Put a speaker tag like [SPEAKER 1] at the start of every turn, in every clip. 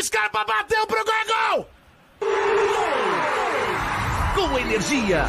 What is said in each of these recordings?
[SPEAKER 1] Scarpa bateu pro gol! Com energia.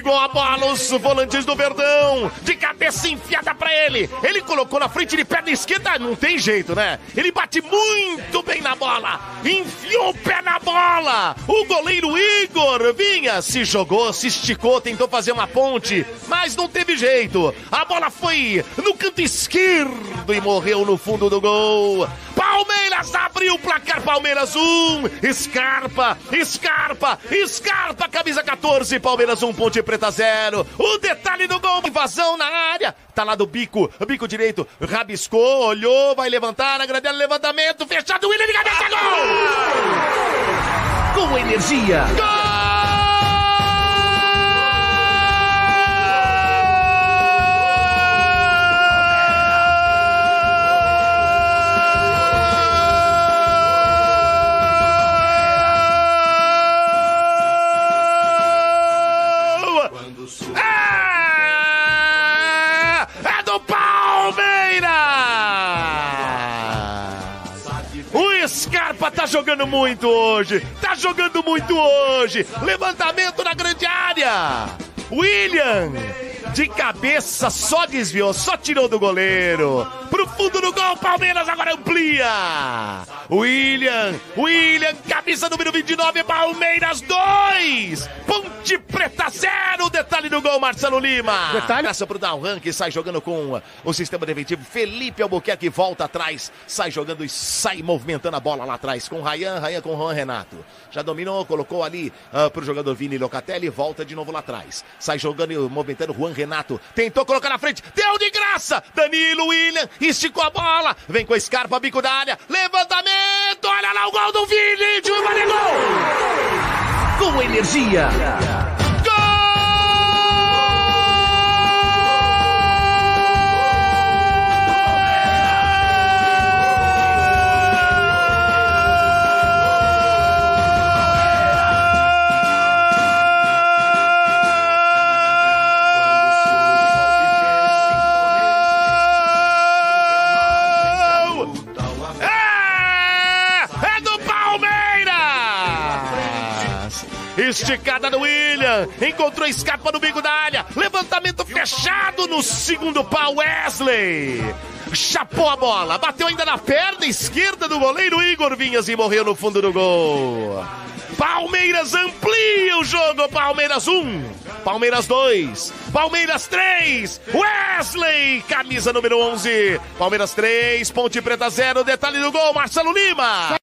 [SPEAKER 1] Gol! Brigou a bola os volantes do Verdão. De cabeça enfiada pra ele. Ele colocou na frente de perna esquerda. Não tem jeito, né? Ele bate muito bem na bola. Enfiou o pé na bola. O goleiro Igor vinha, se jogou, se esticou, tentou fazer uma ponte, mas não teve jeito. A bola foi no canto esquerdo e morreu no fundo do gol. Palmeiras abriu o placar. Palmeiras 1. Scarpa, Scarpa, Scarpa, camisa 14. Palmeiras 1, Ponte Preta 0. O detalhe do gol. Invasão na área. Tá lá do bico, bico direito. Rabiscou, olhou, vai levantar. Na grande levantamento. Fechado. William cabeça. Gol! Com energia. Gol! Jogando muito hoje. Tá jogando muito hoje. Levantamento na grande área. William, de cabeça, só desviou, só tirou do goleiro. Pro fundo do gol, Palmeiras agora amplia. William, William, camisa número 29, Palmeiras 2. Ponte Preta 0. Detalhe do gol, Marcelo Lima. Detalhe. Passa pro Dalran que sai jogando com o sistema defensivo. Felipe Albuquerque volta atrás, sai jogando e sai movimentando a bola lá atrás com Rayan, Rayan com Juan Renato. Já dominou, colocou ali uh, pro jogador Vini Locatelli, volta de novo lá atrás. Sai jogando e movimentando Juan Renato. Tentou colocar na frente, deu de graça. Danilo William esticou a bola. Vem com a Scarpa, bico da área. Levantamento, olha lá o gol do Vini. De gol! Com energia. Esticada do William. Encontrou escapa no bico da área. Levantamento fechado no segundo pau. Wesley. Chapou a bola. Bateu ainda na perna esquerda do goleiro Igor Vinhas e morreu no fundo do gol. Palmeiras amplia o jogo. Palmeiras 1. Palmeiras 2. Palmeiras 3. Wesley, camisa número 11. Palmeiras 3. Ponte Preta 0. Detalhe do gol. Marcelo Lima.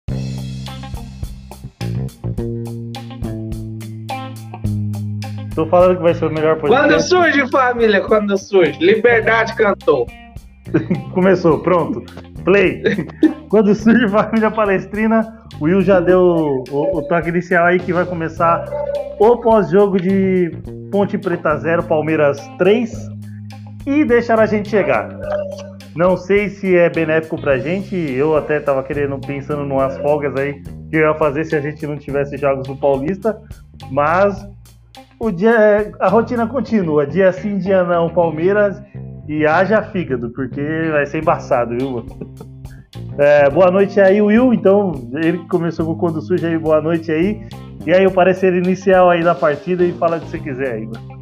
[SPEAKER 2] Tô falando que vai ser o melhor
[SPEAKER 3] podcast. Quando surge, família, quando surge. Liberdade cantou.
[SPEAKER 2] Começou, pronto. Play. quando surge Família Palestrina, o Will já deu o, o toque inicial aí que vai começar o pós-jogo de Ponte Preta 0, Palmeiras 3. E deixar a gente chegar. Não sei se é benéfico pra gente. Eu até tava querendo, pensando numas folgas aí que eu ia fazer se a gente não tivesse jogos do Paulista. Mas o dia, a rotina continua, dia sim, dia não, Palmeiras e haja fígado, porque vai ser embaçado, viu? É, boa noite aí, Will. Então, ele que começou com o Quando Surge aí, boa noite aí. E aí, o parecer inicial aí da partida e fala o que você quiser aí, mano.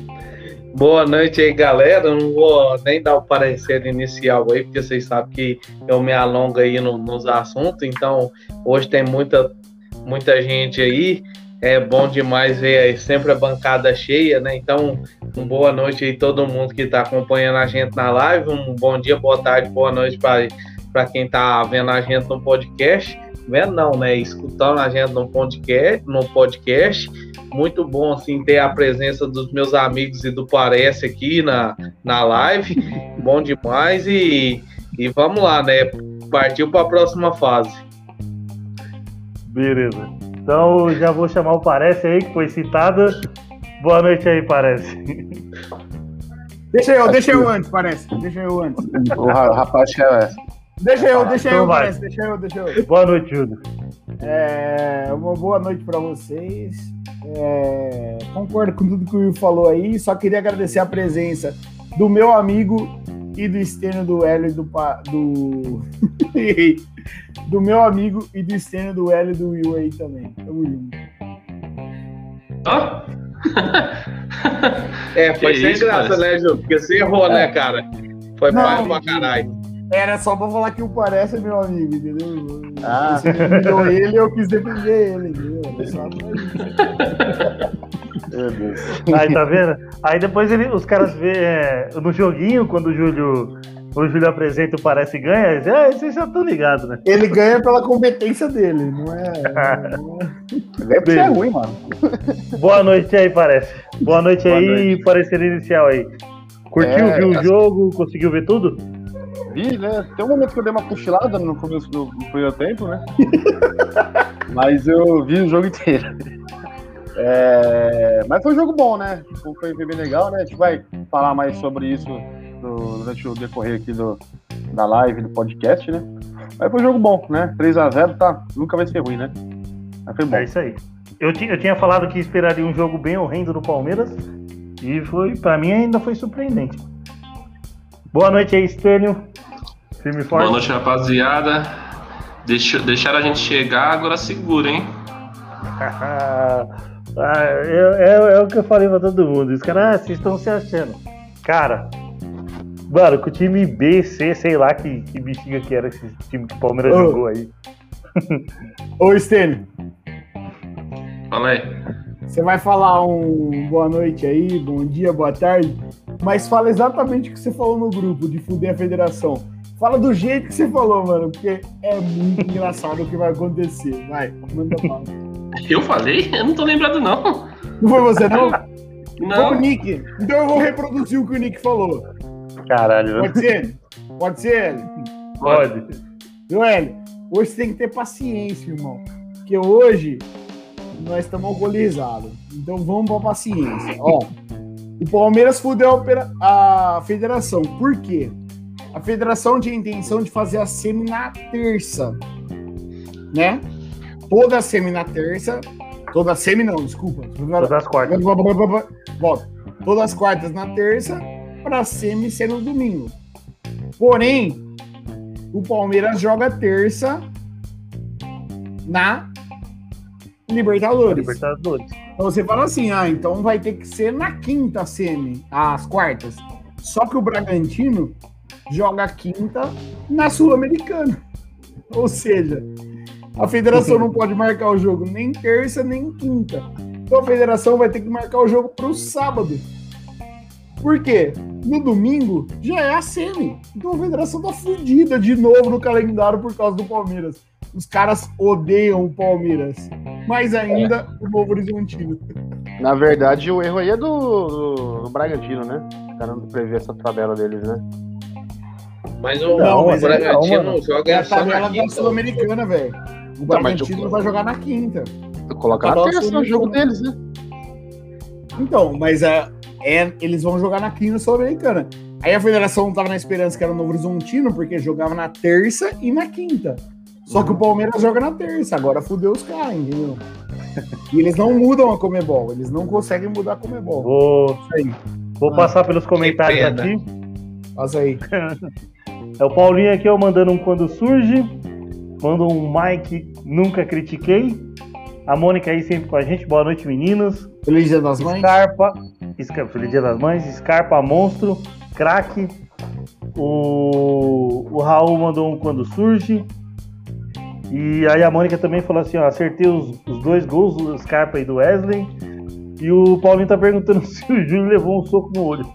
[SPEAKER 3] Boa noite aí, galera. Não vou nem dar o parecer inicial aí, porque vocês sabem que eu me alongo aí no, nos assuntos. Então, hoje tem muita, muita gente aí. É bom demais ver aí sempre a bancada cheia, né? Então, uma boa noite aí todo mundo que está acompanhando a gente na live. Um bom dia, boa tarde, boa noite para quem está vendo a gente no podcast. Vendo não, né? Escutando a gente no podcast, no podcast. Muito bom assim ter a presença dos meus amigos e do Parece aqui na, na live. bom demais e, e vamos lá, né? Partiu para a próxima fase.
[SPEAKER 2] Beleza. Então já vou chamar o Parece aí, que foi citado. Boa noite aí, Parece.
[SPEAKER 4] Deixa eu, deixa eu antes, parece. Deixa eu antes.
[SPEAKER 5] O rapaz que é.
[SPEAKER 4] Deixa eu, deixa
[SPEAKER 2] Então
[SPEAKER 4] eu,
[SPEAKER 2] vai.
[SPEAKER 4] parece. Deixa eu, deixa eu.
[SPEAKER 2] Boa noite, Júlio.
[SPEAKER 4] É, uma boa noite para vocês. É, concordo com tudo que o Will falou aí. Só queria agradecer a presença do meu amigo e do Estênio do Hélio e do. pa- do... do meu amigo e do Estênio do Hélio e do Will aí também. Tamo junto.
[SPEAKER 6] Ó.
[SPEAKER 3] É, foi
[SPEAKER 6] Que
[SPEAKER 3] sem
[SPEAKER 6] isso,
[SPEAKER 3] graça,
[SPEAKER 6] parece.
[SPEAKER 3] né, Ju? Porque você errou, né, cara? Foi pai pra caralho.
[SPEAKER 4] Era só pra falar que o parece meu amigo, entendeu?
[SPEAKER 5] Ah.
[SPEAKER 4] Você defendeu ele, eu quis defender ele, entendeu?
[SPEAKER 2] Aí, tá vendo? Aí depois ele, os caras vê é, no joguinho, quando o Júlio, quando o Júlio apresenta o Parece e ganha, ah, vocês já estão ligados, né?
[SPEAKER 4] Ele ganha pela competência dele, não é. não é-
[SPEAKER 5] É porque é ruim, mano.
[SPEAKER 2] Boa noite aí, Parece. Boa noite
[SPEAKER 5] Boa
[SPEAKER 2] aí,
[SPEAKER 5] noite.
[SPEAKER 2] parecer inicial aí. Curtiu,
[SPEAKER 5] É,
[SPEAKER 2] viu o jogo, conseguiu ver tudo?
[SPEAKER 5] Vi, né? Tem um momento que eu dei uma cochilada no começo do, do primeiro tempo, né? Mas eu vi o jogo inteiro. É, Mas foi um jogo bom, né? Foi, bem legal, né? A gente vai falar mais sobre isso do- durante o decorrer aqui do, da live, do podcast, né? Mas foi um jogo bom, né? 3x0 tá, nunca vai ser ruim, né? Mas foi bom.
[SPEAKER 2] É isso aí. Eu, eu tinha falado que esperaria um jogo bem horrendo do Palmeiras e foi, para mim ainda foi surpreendente. Boa noite aí, Estênio. Firme forte.
[SPEAKER 6] Boa noite, rapaziada. Deixa, deixaram a gente chegar, agora segura, hein?
[SPEAKER 2] Ah, é, é- é o que eu falei pra todo mundo. Os caras, ah, vocês estão se achando. Cara, mano, com o time B, C, sei lá que, que bexiga que era esse time que o Palmeiras
[SPEAKER 4] Ô.
[SPEAKER 2] jogou aí.
[SPEAKER 4] Ô, Stênio,
[SPEAKER 6] Fala aí.
[SPEAKER 4] você vai falar um boa noite aí, bom dia, boa tarde, mas fala exatamente o que você falou no grupo de fuder a federação. Fala do jeito que você falou, mano, porque é muito engraçado o que vai acontecer. Vai, manda bala.
[SPEAKER 6] Eu falei? Eu não tô lembrado, não.
[SPEAKER 4] Não foi você, não? Foi o
[SPEAKER 6] Não.
[SPEAKER 4] Nick. Então eu vou reproduzir o que o Nick falou.
[SPEAKER 2] Caralho,
[SPEAKER 4] Pode ser? Pode ser, Hélio?
[SPEAKER 2] pode.
[SPEAKER 4] Viu, Hélio? Hoje você tem que ter paciência, irmão. Porque hoje nós estamos alcoolizados. Então vamos pra paciência. Ó, o Palmeiras fudeu a, federação. Por quê? A federação tinha a intenção de fazer a semi na terça. Né? Toda a semi na terça. Toda a semi não, desculpa.
[SPEAKER 2] Todas as quartas.
[SPEAKER 4] Volta. Todas as quartas na terça, para semi ser no domingo. Porém, o Palmeiras joga terça na Libertadores.
[SPEAKER 2] Libertadores.
[SPEAKER 4] Então você fala assim, ah, então vai ter que ser na quinta semi, as quartas. Só que o Bragantino joga a quinta na Sul-Americana. Ou seja, a federação não pode marcar o jogo nem terça nem quinta. Então a federação vai ter que marcar o jogo para o sábado. Por quê? No domingo já é a semi. Então a federação tá fudida de novo no calendário por causa do Palmeiras. Os caras odeiam o Palmeiras. Mais ainda o Novo Horizontino.
[SPEAKER 5] Na verdade, o erro aí é do, do, do Bragantino, né? O cara não prevê essa tabela deles, né?
[SPEAKER 3] Mas o,
[SPEAKER 4] Não,
[SPEAKER 3] o
[SPEAKER 4] mas é
[SPEAKER 3] Bragantino
[SPEAKER 2] não, mano.
[SPEAKER 3] joga
[SPEAKER 4] É a tabela da. Sul-Americana, velho. O
[SPEAKER 5] Tá, mas
[SPEAKER 4] Bragantino
[SPEAKER 5] eu-
[SPEAKER 4] vai jogar na quinta.
[SPEAKER 5] Coloca na terça no jogo deles, né?
[SPEAKER 4] Então, mas é, é- eles vão jogar na quinta Sul-Americana. Aí a federação tava na esperança que era o Novo Horizontino, porque jogava na terça e na quinta. Só que o Palmeiras joga na terça, agora fudeu os caras, entendeu? E eles não mudam a Comebol, eles não conseguem mudar a Comebol.
[SPEAKER 2] Vou, vou
[SPEAKER 4] Ah,
[SPEAKER 2] passar pelos comentários aqui.
[SPEAKER 4] passa aí.
[SPEAKER 2] É o Paulinho aqui, ó, mandando um quando surge. Manda um Mike, nunca critiquei. A Mônica aí sempre com a gente. Boa noite, meninos.
[SPEAKER 4] Feliz Dia das Mães.
[SPEAKER 2] Scarpa. Sca- Feliz Dia das Mães. Scarpa Monstro. Craque. O, o Raul mandou um quando surge. E aí a Mônica também falou assim: ó, acertei os, os dois gols do Scarpa e do Wesley. E o Paulinho tá perguntando se o Júlio levou um soco no olho.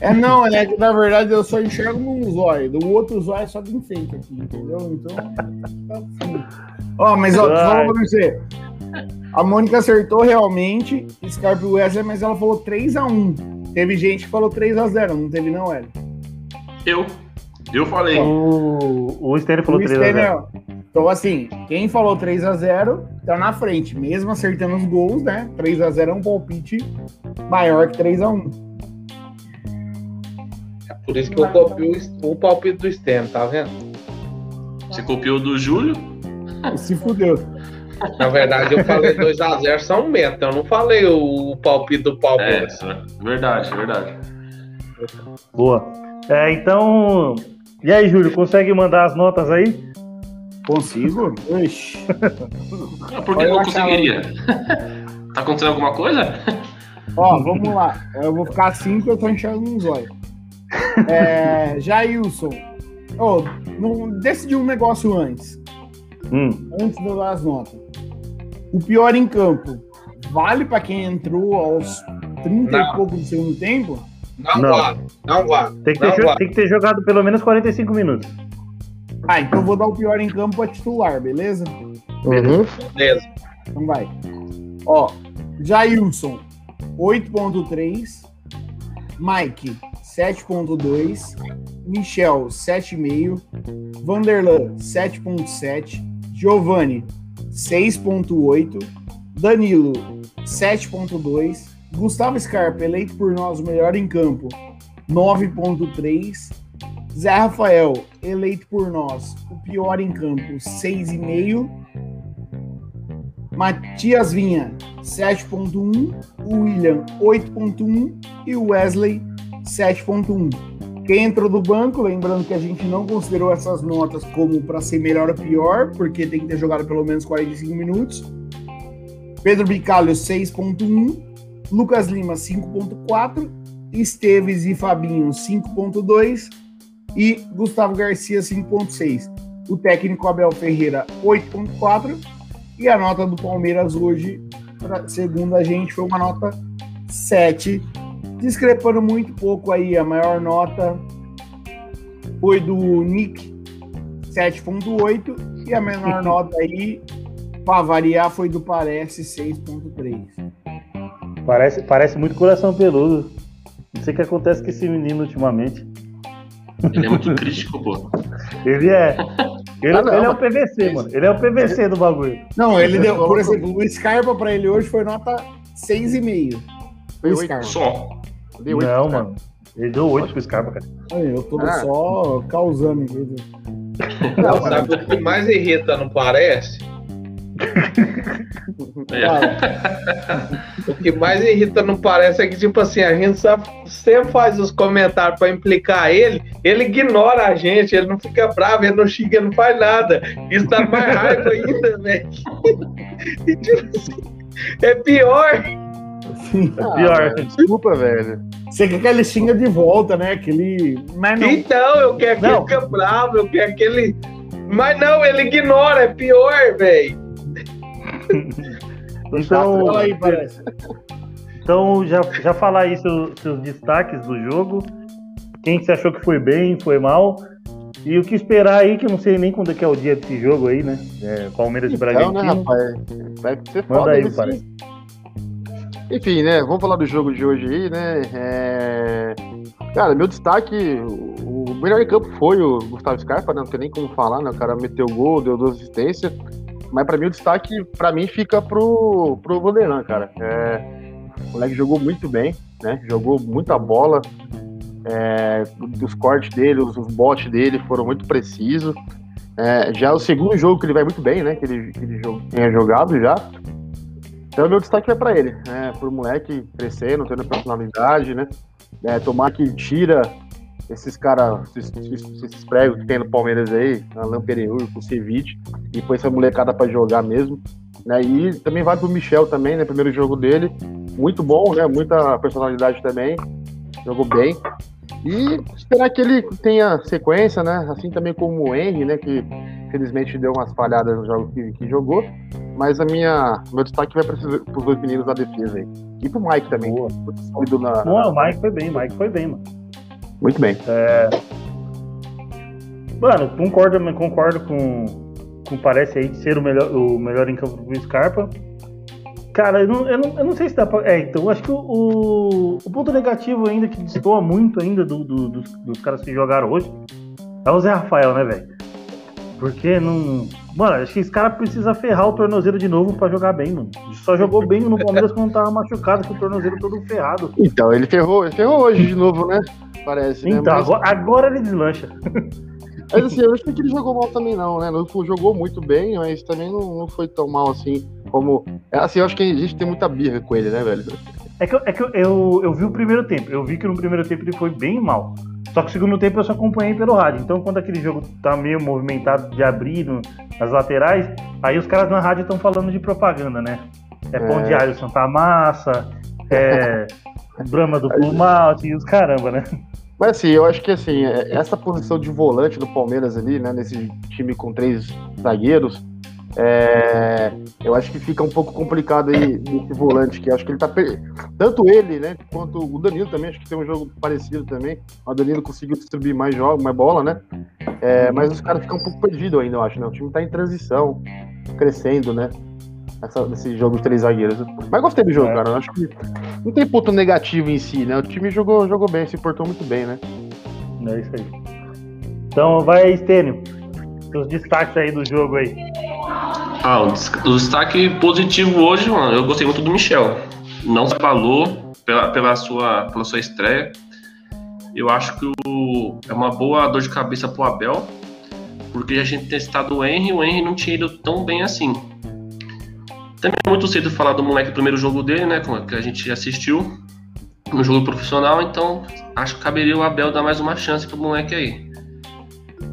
[SPEAKER 4] É, não, é que na verdade eu só enxergo num zóio. Do outro zóio é só de enfeite aqui, entendeu? Então. tá assim. Ó, mas ó, fala pra você. A Mônica acertou realmente Scarpa e Wesley, mas ela falou 3x1. Teve gente que falou 3x0, não teve, não, Hélio?
[SPEAKER 6] Eu. Eu falei.
[SPEAKER 2] O, o falou
[SPEAKER 4] O
[SPEAKER 2] 3 a 0
[SPEAKER 4] Stenner- Então, assim, quem falou 3x0 tá na frente, mesmo acertando os gols, né? 3x0 é um palpite maior que 3x1.
[SPEAKER 3] Por isso que eu copio o, o palpite do Stem, tá vendo?
[SPEAKER 6] Você copiou do Júlio?
[SPEAKER 4] Se fudeu.
[SPEAKER 3] Na verdade, eu falei 2x0 são meta. Eu não falei o, o palpite do
[SPEAKER 6] É,
[SPEAKER 3] Palmeiras.
[SPEAKER 6] verdade, verdade.
[SPEAKER 2] Boa. É, então. E aí, Júlio, consegue mandar as notas aí?
[SPEAKER 4] Consigo? Ixi.
[SPEAKER 6] Ah, por que eu não conseguiria? tá acontecendo alguma coisa?
[SPEAKER 4] Ó, vamos lá. Eu vou ficar assim que eu tô enxergando um zóio. É, Jailson. Ô, não, decidi um negócio antes.
[SPEAKER 2] Hum,
[SPEAKER 4] Antes de eu dar as notas. O pior em campo vale pra quem entrou aos 30
[SPEAKER 3] Não.
[SPEAKER 4] e pouco do segundo tempo?
[SPEAKER 3] Não,
[SPEAKER 2] Não.
[SPEAKER 3] vale. Não vale.
[SPEAKER 2] tem, que ter
[SPEAKER 3] Não
[SPEAKER 2] jo- tem que ter jogado pelo menos 45 minutos.
[SPEAKER 4] Ah, então eu vou dar o pior em campo pra titular, beleza?
[SPEAKER 3] Beleza.
[SPEAKER 4] Então vai. Ó, Jailson, 8.3. Mike, 7.2. Michel, 7,5. Vanderlan, 7.7. Giovanni, 6.8. Danilo, 7.2. Gustavo Scarpa, eleito por nós o melhor em campo, 9.3. Zé Rafael, eleito por nós o pior em campo, 6,5. Matias Vinha, 7.1, o William, 8.1 e Wesley, 7.1. Quem entrou do banco, lembrando que a gente não considerou essas notas como para ser melhor ou pior, porque tem que ter jogado pelo menos 45 minutos. Pedro Bicalho, 6.1, Lucas Lima, 5.4, Esteves e Fabinho, 5.2 e Gustavo Garcia, 5.6. O técnico Abel Ferreira, 8.4 e a nota do Palmeiras hoje, segundo a gente, foi uma nota 7, discrepando muito pouco aí. A maior nota foi do Nick, 7.8, e a menor nota aí, para variar, foi do Parece, 6.3.
[SPEAKER 2] Parece, parece muito coração peludo. Não sei o que acontece com esse menino ultimamente.
[SPEAKER 6] Ele é muito crítico, pô.
[SPEAKER 2] Ele é. Ele,
[SPEAKER 5] Ah, não,
[SPEAKER 2] ele é o
[SPEAKER 5] mas-
[SPEAKER 2] PVC, mano. Ele é o PVC do bagulho.
[SPEAKER 4] Não, ele deu, por exemplo, o Scarpa para ele hoje foi nota 6,5.
[SPEAKER 5] Foi
[SPEAKER 4] O. Scarpa.
[SPEAKER 6] Só.
[SPEAKER 5] Dei oito,
[SPEAKER 2] Não,
[SPEAKER 5] cara.
[SPEAKER 2] mano. Ele deu 8 pro Scarpa, cara.
[SPEAKER 4] Eu tô
[SPEAKER 5] Ah.
[SPEAKER 4] só causando, entendeu?
[SPEAKER 3] Não, sabe o que mais irrita, não parece?
[SPEAKER 6] É.
[SPEAKER 3] O que mais irrita, não parece, é que, tipo assim, a gente sempre faz os comentários pra implicar ele, ele ignora a gente, ele não fica bravo, ele não xinga, ele não faz nada. Isso dá mais raiva ainda, velho. E, tipo assim, É pior.
[SPEAKER 2] É pior.
[SPEAKER 5] Ah, desculpa, velho.
[SPEAKER 4] Você quer que ele xinga de volta, né? Que ele. Mas não.
[SPEAKER 3] Então, eu quero que
[SPEAKER 2] Não.
[SPEAKER 3] ele fique bravo, eu quero que ele. Mas não, ele ignora, é pior, velho.
[SPEAKER 2] Então,
[SPEAKER 4] Fala aí,
[SPEAKER 2] então já, já falar aí seus, seus destaques do jogo. Quem que você achou que foi bem, foi mal. E o que esperar aí, que eu não sei nem quando é que é o dia desse jogo aí, né? É, Palmeiras e
[SPEAKER 5] Então, né,
[SPEAKER 2] Bragantino.
[SPEAKER 5] rapaz? Vai ser
[SPEAKER 2] Manda
[SPEAKER 5] foda
[SPEAKER 2] aí,
[SPEAKER 5] esse-
[SPEAKER 2] parece.
[SPEAKER 5] Enfim, né? Vamos falar do jogo de hoje aí, né? É, Cara, meu destaque, o o melhor em campo foi o Gustavo Scarpa, né? Não tem nem como falar, né? O cara meteu gol, deu duas assistências. Mas pra mim o destaque, pra mim, fica pro, pro Vanderlan, cara. É, O moleque jogou muito bem, né? Jogou muita bola. É, Os cortes dele, os, os botes dele foram muito precisos. É, já é o segundo jogo que ele vai muito bem, né? Que ele, que ele tinha jogado já. Então, meu destaque vai pra ele, né? Pro moleque crescendo, tendo personalidade, né? É, tomar que tira esses caras, esses, esses- pregos que tem no Palmeiras aí, Alain Pereur, com o Ceviche, e põe essa molecada pra jogar mesmo. Né? E também vai pro Michel também, né? Primeiro jogo dele. Muito bom, né? Muita personalidade também. Jogou bem. E esperar que ele tenha sequência, né? Assim também como o Henry, né? Que felizmente deu umas falhadas no jogo que, que jogou. Mas a minha, meu destaque vai para os dois meninos da defesa aí. E pro Mike também.
[SPEAKER 2] Boa.
[SPEAKER 5] Muito sólido na.
[SPEAKER 2] Não, o Mike foi bem, o Mike foi bem, mano.
[SPEAKER 5] Muito bem.
[SPEAKER 2] Mano, concordo, concordo com, com parece aí de ser o melhor, o melhor em campo do Scarpa. Cara, eu não, eu, não, eu não sei se dá pra. É, então, acho que o, o, ponto negativo ainda, que destoa muito ainda do, do- dos, dos caras que jogaram hoje, é o Zé Rafael, né, velho? Porque não. Mano, acho que esse cara precisa ferrar o tornozelo de novo pra jogar bem, mano. Ele Só jogou bem no Palmeiras quando tava machucado, com o tornozelo todo ferrado.
[SPEAKER 5] Então, ele ferrou, ele ferrou hoje de novo, né? Parece, né?
[SPEAKER 2] Então,
[SPEAKER 5] Mas-
[SPEAKER 2] agora, agora ele deslancha.
[SPEAKER 5] Mas assim, eu achei que ele jogou mal também, não, né? Não jogou muito bem, mas também não, não foi tão mal assim como. é, Assim, eu acho que a gente tem muita birra com ele, né, velho?
[SPEAKER 2] É que, eu- é que eu, eu, eu vi o primeiro tempo. Eu vi que no primeiro tempo ele foi bem mal. Só que o segundo tempo eu só acompanhei pelo rádio. Então quando aquele jogo tá meio movimentado de abrir nas laterais, aí os caras na rádio estão falando de propaganda, né? É pão
[SPEAKER 5] É.
[SPEAKER 2] de alho Santa Massa, é Brahma do Malte e os caramba, né?
[SPEAKER 5] Mas assim, eu acho que assim, é- essa posição de volante do Palmeiras ali, né, nesse time com três zagueiros, é, eu acho que fica um pouco complicado aí nesse volante, que acho que ele tá. Tanto ele, né, quanto o Danilo também, acho que tem um jogo parecido também. O Danilo conseguiu distribuir mais, jogo, mais bola, né? É, mas os caras ficam um pouco perdidos ainda, eu acho, né? O time tá em transição, crescendo, né? Essa, nesse jogo de três zagueiros. Mas gostei do jogo,
[SPEAKER 2] É.
[SPEAKER 5] cara. Acho que não tem ponto negativo em si, né? O time jogou, jogou bem, se portou muito bem, né?
[SPEAKER 2] É isso aí. Então vai, Stênio. Seus destaques aí do jogo aí.
[SPEAKER 6] Ah, o des- o destaque positivo hoje, mano, eu gostei muito do Michel. Não se abalou pela, pela, sua, pela sua estreia. Eu acho que o, é uma boa dor de cabeça pro Abel, porque a gente tem testado o Henry, o Henry não tinha ido tão bem assim. Também é muito cedo falar do moleque do primeiro jogo dele, né? Que a gente assistiu no jogo profissional, então acho que caberia o Abel dar mais uma chance pro moleque aí.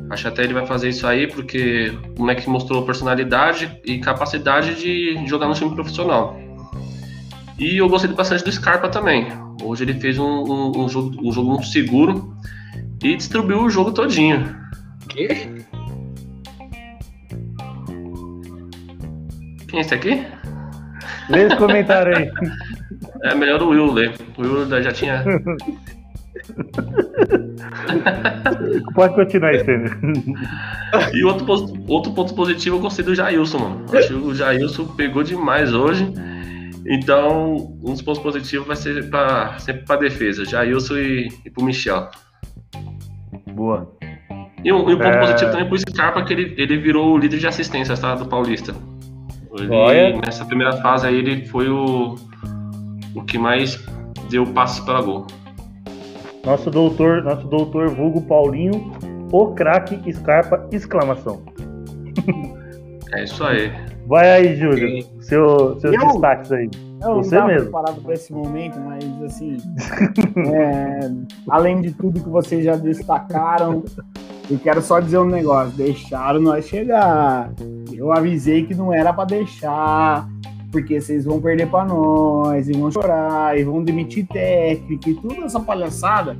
[SPEAKER 6] Acho até ele vai fazer isso aí, porque o moleque mostrou personalidade e capacidade de jogar no time profissional. E eu gostei bastante do Scarpa também. Hoje ele fez um, um- um jogo, um jogo muito seguro e distribuiu o jogo todinho.
[SPEAKER 3] Quê?
[SPEAKER 6] Quem é esse aqui?
[SPEAKER 2] Lê esse comentário aí.
[SPEAKER 6] É melhor o Will ler. O Will já tinha.
[SPEAKER 2] Pode continuar, Stênio.
[SPEAKER 6] E outro, outro ponto positivo eu gostei do Jailson, mano. Acho que o Jailson pegou demais hoje. Então, um dos pontos positivos vai ser pra, sempre pra defesa. Jailson e, e pro Michel.
[SPEAKER 2] Boa.
[SPEAKER 6] E um, e um ponto
[SPEAKER 2] É.
[SPEAKER 6] positivo também pro Scarpa, que ele, ele virou o líder de assistências tá, do Paulista. Ele,
[SPEAKER 2] Olha.
[SPEAKER 6] nessa primeira fase aí, ele foi o, o que mais deu passos para gol.
[SPEAKER 2] Nosso doutor, nosso doutor vulgo Paulinho, o craque Scarpa, exclamação.
[SPEAKER 3] É isso aí.
[SPEAKER 2] Vai aí, Júlio. Seu, seus
[SPEAKER 4] Eu?
[SPEAKER 2] destaques aí.
[SPEAKER 4] Eu
[SPEAKER 2] Você
[SPEAKER 4] não
[SPEAKER 2] mesmo.
[SPEAKER 4] preparado para esse momento, mas assim, é, além de tudo que vocês já destacaram, eu quero só dizer um negócio: deixaram nós chegar. Eu avisei que não era para deixar, porque vocês vão perder para nós, e vão chorar, e vão demitir técnico, e toda essa palhaçada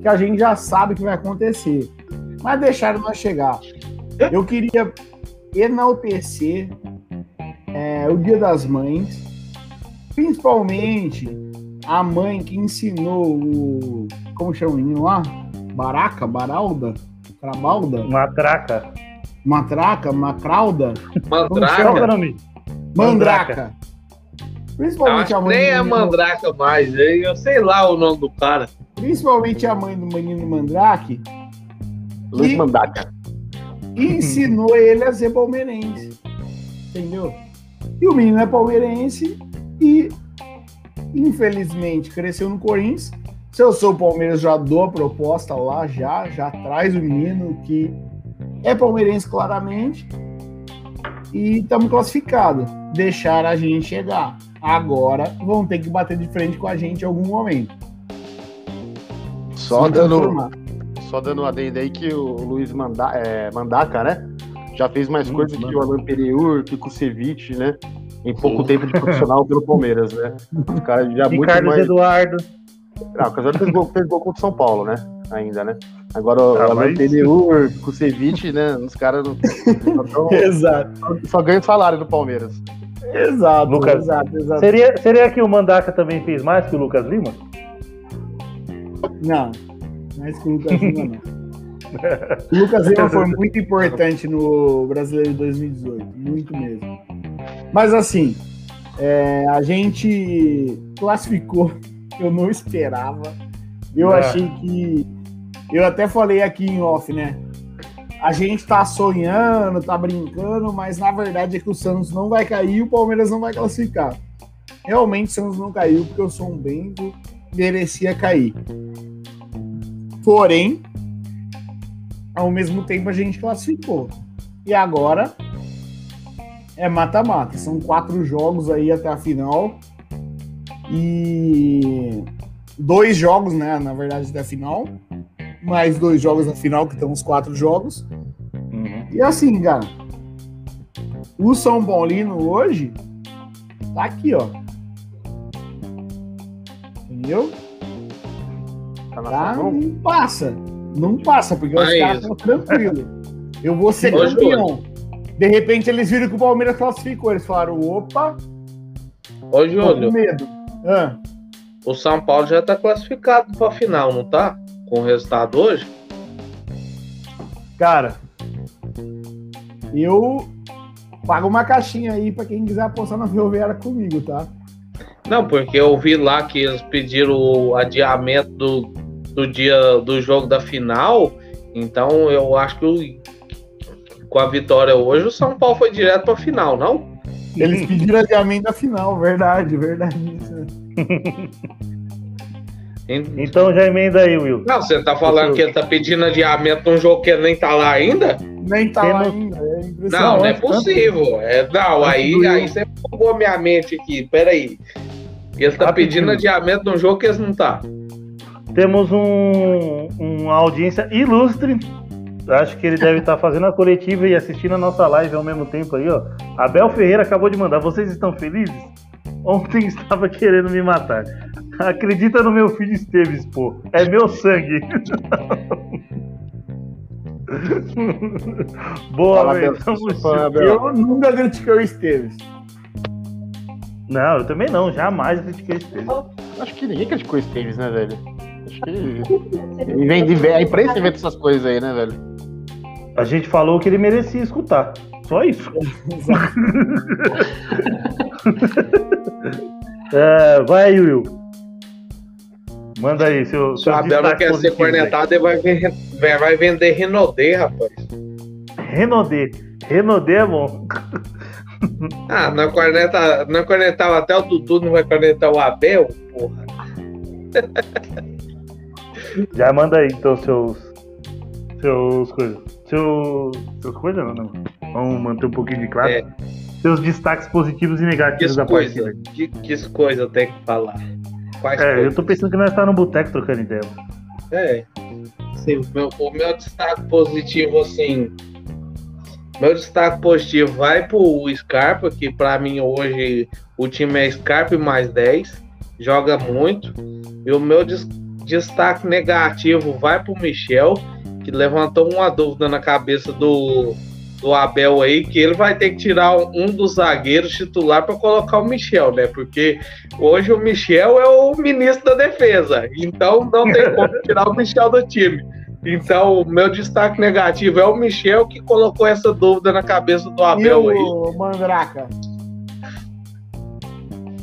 [SPEAKER 4] que a gente já sabe que vai acontecer. Mas deixaram nós chegar. Eu queria enaltecer é, o Dia das Mães, principalmente a mãe que ensinou o. Como chama o menino lá? Baraca? Baralda? Trabalda?
[SPEAKER 2] Matraca.
[SPEAKER 4] Matraca? Macrauda?
[SPEAKER 3] Mandraca.
[SPEAKER 4] Mandraca. Principalmente a mãe.
[SPEAKER 3] nem
[SPEAKER 4] do
[SPEAKER 3] é
[SPEAKER 4] menino-
[SPEAKER 3] mandraca mais. Eu sei lá o nome do cara.
[SPEAKER 4] Principalmente a mãe do menino Mandrake,
[SPEAKER 5] Luiz Mandaca.
[SPEAKER 4] e ensinou ele a ser palmeirense. Entendeu? E o menino é palmeirense e, infelizmente, cresceu no Corinthians. Se eu sou o Palmeiras, já dou a proposta lá, já, já traz o menino que é palmeirense claramente. E estamos classificados. Deixaram a gente chegar. Agora vão ter que bater de frente com a gente em algum momento.
[SPEAKER 5] Só
[SPEAKER 4] Se
[SPEAKER 5] dando,
[SPEAKER 4] transformar.
[SPEAKER 5] só dando uma adenda aí que o Luiz Manda, é, Mandaca, né? Já fez mais
[SPEAKER 2] Hum,
[SPEAKER 5] coisas que o Alan Periur, que o Kusevich, né? Em pouco
[SPEAKER 6] Oh.
[SPEAKER 5] tempo de profissional pelo Palmeiras, né? Os caras já
[SPEAKER 2] E
[SPEAKER 5] muito
[SPEAKER 2] Carlos
[SPEAKER 5] mais.
[SPEAKER 2] Eduardo.
[SPEAKER 5] Ah, o Casares fez gol, fez gol contra o São Paulo, né? Ainda, né? Agora o
[SPEAKER 2] Ah,
[SPEAKER 5] Alan
[SPEAKER 2] mas-
[SPEAKER 5] Periur, Kusevich, né? Os caras não- só, tão-
[SPEAKER 4] Exato,
[SPEAKER 5] só ganham salário do Palmeiras.
[SPEAKER 4] exato,
[SPEAKER 2] Lucas,
[SPEAKER 4] exato, exato.
[SPEAKER 2] Seria, seria que o Mandaca também fez mais que o Lucas Lima?
[SPEAKER 4] Não, Mais que o Lucas Lima, não. O Lucas Lima foi muito importante no Brasileiro de 2018. Muito mesmo. Mas assim, é, a gente classificou. Eu não esperava. Eu
[SPEAKER 2] É.
[SPEAKER 4] achei que. Eu até falei aqui em off, né? A gente tá sonhando, tá brincando, mas na verdade é que o Santos não vai cair e o Palmeiras não vai classificar. Realmente o Santos não caiu porque o São Bento merecia cair. Porém, ao mesmo tempo a gente classificou. E agora é mata-mata. São quatro jogos aí até a final. E dois jogos, né? Na verdade, até a final. Mais dois jogos na final, que estão os quatro jogos.
[SPEAKER 2] Uhum.
[SPEAKER 4] E assim, cara, o São Paulino hoje tá aqui, ó. Entendeu?
[SPEAKER 5] Tá na
[SPEAKER 4] Tá? Não passa. Não passa, porque os
[SPEAKER 3] Mas-
[SPEAKER 4] caras estão tranquilos. Eu vou ser
[SPEAKER 3] Ô,
[SPEAKER 4] campeão. De repente eles viram que o Palmeiras classificou. Eles falaram, opa,
[SPEAKER 3] Ô,
[SPEAKER 4] tô com
[SPEAKER 3] Júlio,
[SPEAKER 4] medo. Ah,
[SPEAKER 3] o São Paulo já tá classificado pra final, não tá? Com o resultado hoje?
[SPEAKER 2] Cara,
[SPEAKER 4] eu pago uma caixinha aí pra quem quiser apostar na Ferroviária comigo, tá?
[SPEAKER 3] Não, porque eu vi lá que eles pediram o adiamento do, do dia do jogo da final. Então eu acho que o- com a vitória hoje o São Paulo foi direto pra final, não?
[SPEAKER 4] Eles pediram adiamento da final, verdade, verdade.
[SPEAKER 2] então já emenda aí, Will.
[SPEAKER 3] Não, você tá falando que ele tá pedindo adiamento de um jogo que ele nem tá lá ainda?
[SPEAKER 4] Nem tá lá ainda, é
[SPEAKER 3] Não, não é possível. É, não, aí, aí você bugou minha mente aqui. Peraí. Ele tá pedindo adiamento de um jogo que eles não tá.
[SPEAKER 2] Temos um, uma audiência ilustre. Acho que ele deve estar fazendo a coletiva e assistindo a nossa live ao mesmo tempo aí, ó. Abel Ferreira acabou de mandar. Vocês estão felizes? Ontem estava querendo me matar. Acredita no meu filho Esteves, pô. É meu sangue. Boa,
[SPEAKER 5] Fala,
[SPEAKER 2] velho.
[SPEAKER 4] Eu nunca critiquei o Esteves.
[SPEAKER 2] Não, eu também não. Jamais critiquei Esteves.
[SPEAKER 5] Acho que ninguém criticou o Stevens, né, velho? Acho que. Vem de... A imprensa inventa essas coisas aí, né, velho?
[SPEAKER 2] A gente falou que ele merecia escutar. Só isso. É, vai aí, Will. Manda aí, seu.
[SPEAKER 3] Se o
[SPEAKER 2] seu
[SPEAKER 3] Abel não quer ser cornetado, ele vai, ven- vai vender Renaudet, rapaz.
[SPEAKER 2] Renaudet. Renaudet é bom.
[SPEAKER 3] Ah, não, corneta, não cornetava até o Dudu, não vai cornetar o Abel? Porra.
[SPEAKER 2] Já manda aí, então, seus. Seus coisas. Seus. Seus coisas não, não. Vamos manter um pouquinho de claro.
[SPEAKER 3] É.
[SPEAKER 2] Seus destaques positivos e negativos da
[SPEAKER 3] coisa,
[SPEAKER 2] partida.
[SPEAKER 3] que, que coisa eu tenho que falar? Quais
[SPEAKER 2] É, eu
[SPEAKER 3] coisas?
[SPEAKER 2] tô pensando que nós tá no boteco trocando ideia.
[SPEAKER 3] É. Sim, o meu, o meu destaque positivo, assim. Meu destaque positivo vai pro Scarpa, que pra mim hoje o time é Scarpa mais 10. Joga muito. E o meu des- destaque negativo vai pro Michel, que levantou uma dúvida na cabeça do, do Abel aí, que ele vai ter que tirar um dos zagueiros titular para colocar o Michel, né? Porque hoje o Michel é o ministro da defesa. Então não tem como tirar o Michel do time. Então, o meu destaque negativo é o Michel que colocou essa dúvida na cabeça do
[SPEAKER 4] E
[SPEAKER 3] Abel aí.
[SPEAKER 4] o Mandraca?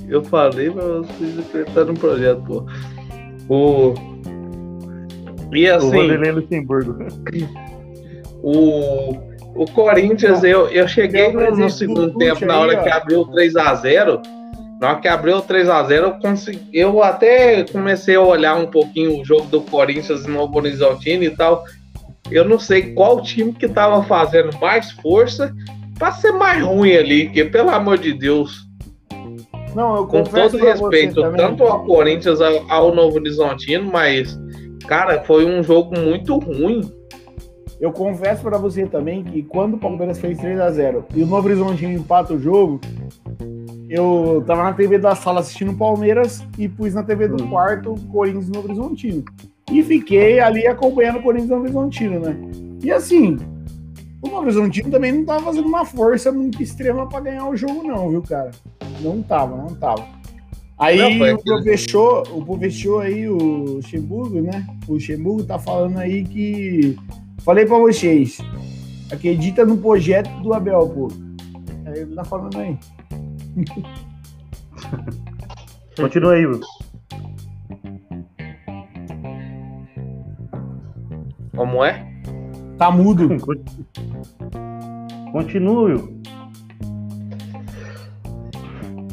[SPEAKER 3] Eu falei, mas vocês acreditaram no projeto, pô. O... E
[SPEAKER 2] O
[SPEAKER 3] assim,
[SPEAKER 2] Vanderlei Luxemburgo.
[SPEAKER 3] o, o Corinthians, eu, eu cheguei no, no segundo
[SPEAKER 4] do
[SPEAKER 3] tempo, na hora que abriu 3x0. Na hora que abriu 3x0, eu, consegui, eu até comecei a olhar um pouquinho o jogo do Corinthians no Novo Horizontino e tal. Eu não sei qual time que tava fazendo mais força pra ser mais ruim ali, porque pelo amor de Deus,
[SPEAKER 4] Não, eu
[SPEAKER 3] com todo respeito, tanto ao Corinthians ao, ao Novo Horizontino, mas, cara, foi um jogo muito ruim.
[SPEAKER 4] Eu confesso pra você também que quando o Palmeiras fez 3x0 e o Novo Horizontino empata o jogo, eu tava na TV da sala assistindo o Palmeiras e pus na TV do quarto o Corinthians e Novo Horizontino. E fiquei ali acompanhando o Corinthians e Novo Horizontino, né? E assim, o Novo Horizontino também não tava fazendo uma força muito extrema pra ganhar o jogo, não, viu, cara? Não tava, não tava. Aí
[SPEAKER 3] Não,
[SPEAKER 4] o professor, o professor aí, o Luxemburgo, né? O Luxemburgo tá falando aí que. Falei pra vocês, acredita no projeto do Abel, pô. Aí ele tá falando aí.
[SPEAKER 2] Continua aí, Will.
[SPEAKER 3] Como é?
[SPEAKER 4] Tá mudo.
[SPEAKER 2] Continua, Will.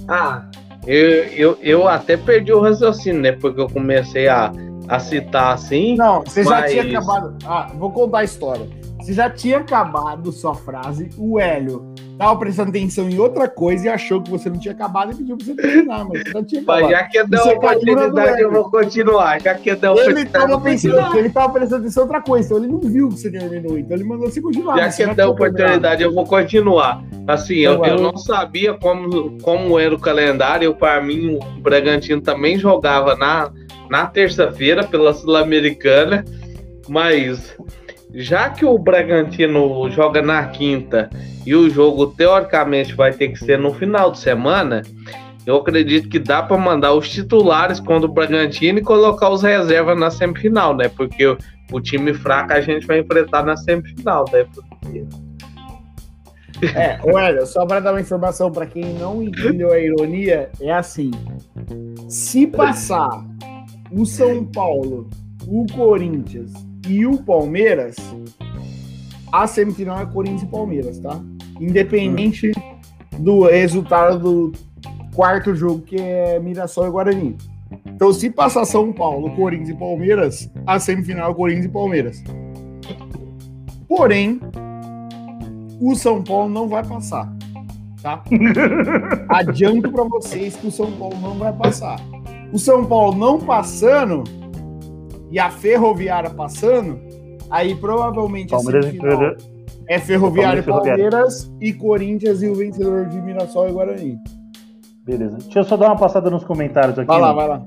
[SPEAKER 3] Ah, eu, eu, eu até perdi o raciocínio, né? Porque eu comecei a, a citar assim.
[SPEAKER 4] Não, você já
[SPEAKER 3] Mas-
[SPEAKER 4] tinha acabado. Ah, vou contar a história. Você já tinha acabado sua frase, o Hélio tava prestando atenção em outra coisa e achou que você não tinha acabado e pediu pra você terminar, mas você já tinha
[SPEAKER 3] Mas
[SPEAKER 4] acabado.
[SPEAKER 3] já que
[SPEAKER 4] na
[SPEAKER 3] oportunidade, eu vou continuar. Já que
[SPEAKER 4] Ele
[SPEAKER 3] oportunidade,
[SPEAKER 4] tava pensando,
[SPEAKER 3] continuar.
[SPEAKER 4] ele tava prestando atenção em outra coisa, então ele não viu que você terminou, então ele mandou você continuar.
[SPEAKER 3] Já
[SPEAKER 4] mas
[SPEAKER 3] que
[SPEAKER 4] já
[SPEAKER 3] deu a
[SPEAKER 4] tinha terminado.
[SPEAKER 3] oportunidade, eu vou continuar. Assim, eu,
[SPEAKER 4] Então
[SPEAKER 3] eu não sabia como, como era o calendário. Para mim, o Bragantino também jogava na, na terça-feira pela Sul-Americana. Mas já que o Bragantino joga na quinta e o jogo teoricamente vai ter que ser no final de semana, eu acredito que dá para mandar os titulares contra o Bragantino e colocar os reservas na semifinal, né? Porque o, time fraco a gente vai enfrentar na semifinal, né?
[SPEAKER 4] É, olha, só para dar uma informação para quem não entendeu a ironia, é assim: se passar o São Paulo, o Corinthians e o Palmeiras, a semifinal é Corinthians e Palmeiras, tá? Independente do resultado do quarto jogo, que é Mirassol e Guarani. Então, se passar São Paulo, Corinthians e Palmeiras, a semifinal é Corinthians e Palmeiras. Porém, o São Paulo não vai passar, tá? Adianto para vocês que o São Paulo não vai passar. O São Paulo não passando e a Ferroviária passando, aí provavelmente a
[SPEAKER 2] Palmeiras
[SPEAKER 4] semifinal
[SPEAKER 2] Ferroviária.
[SPEAKER 4] é Ferroviária e
[SPEAKER 2] Palmeiras e
[SPEAKER 4] e Corinthians e o vencedor de Mirassol e Guarani.
[SPEAKER 2] Beleza. Deixa eu só dar uma passada nos comentários aqui.
[SPEAKER 4] Vai lá, vai lá.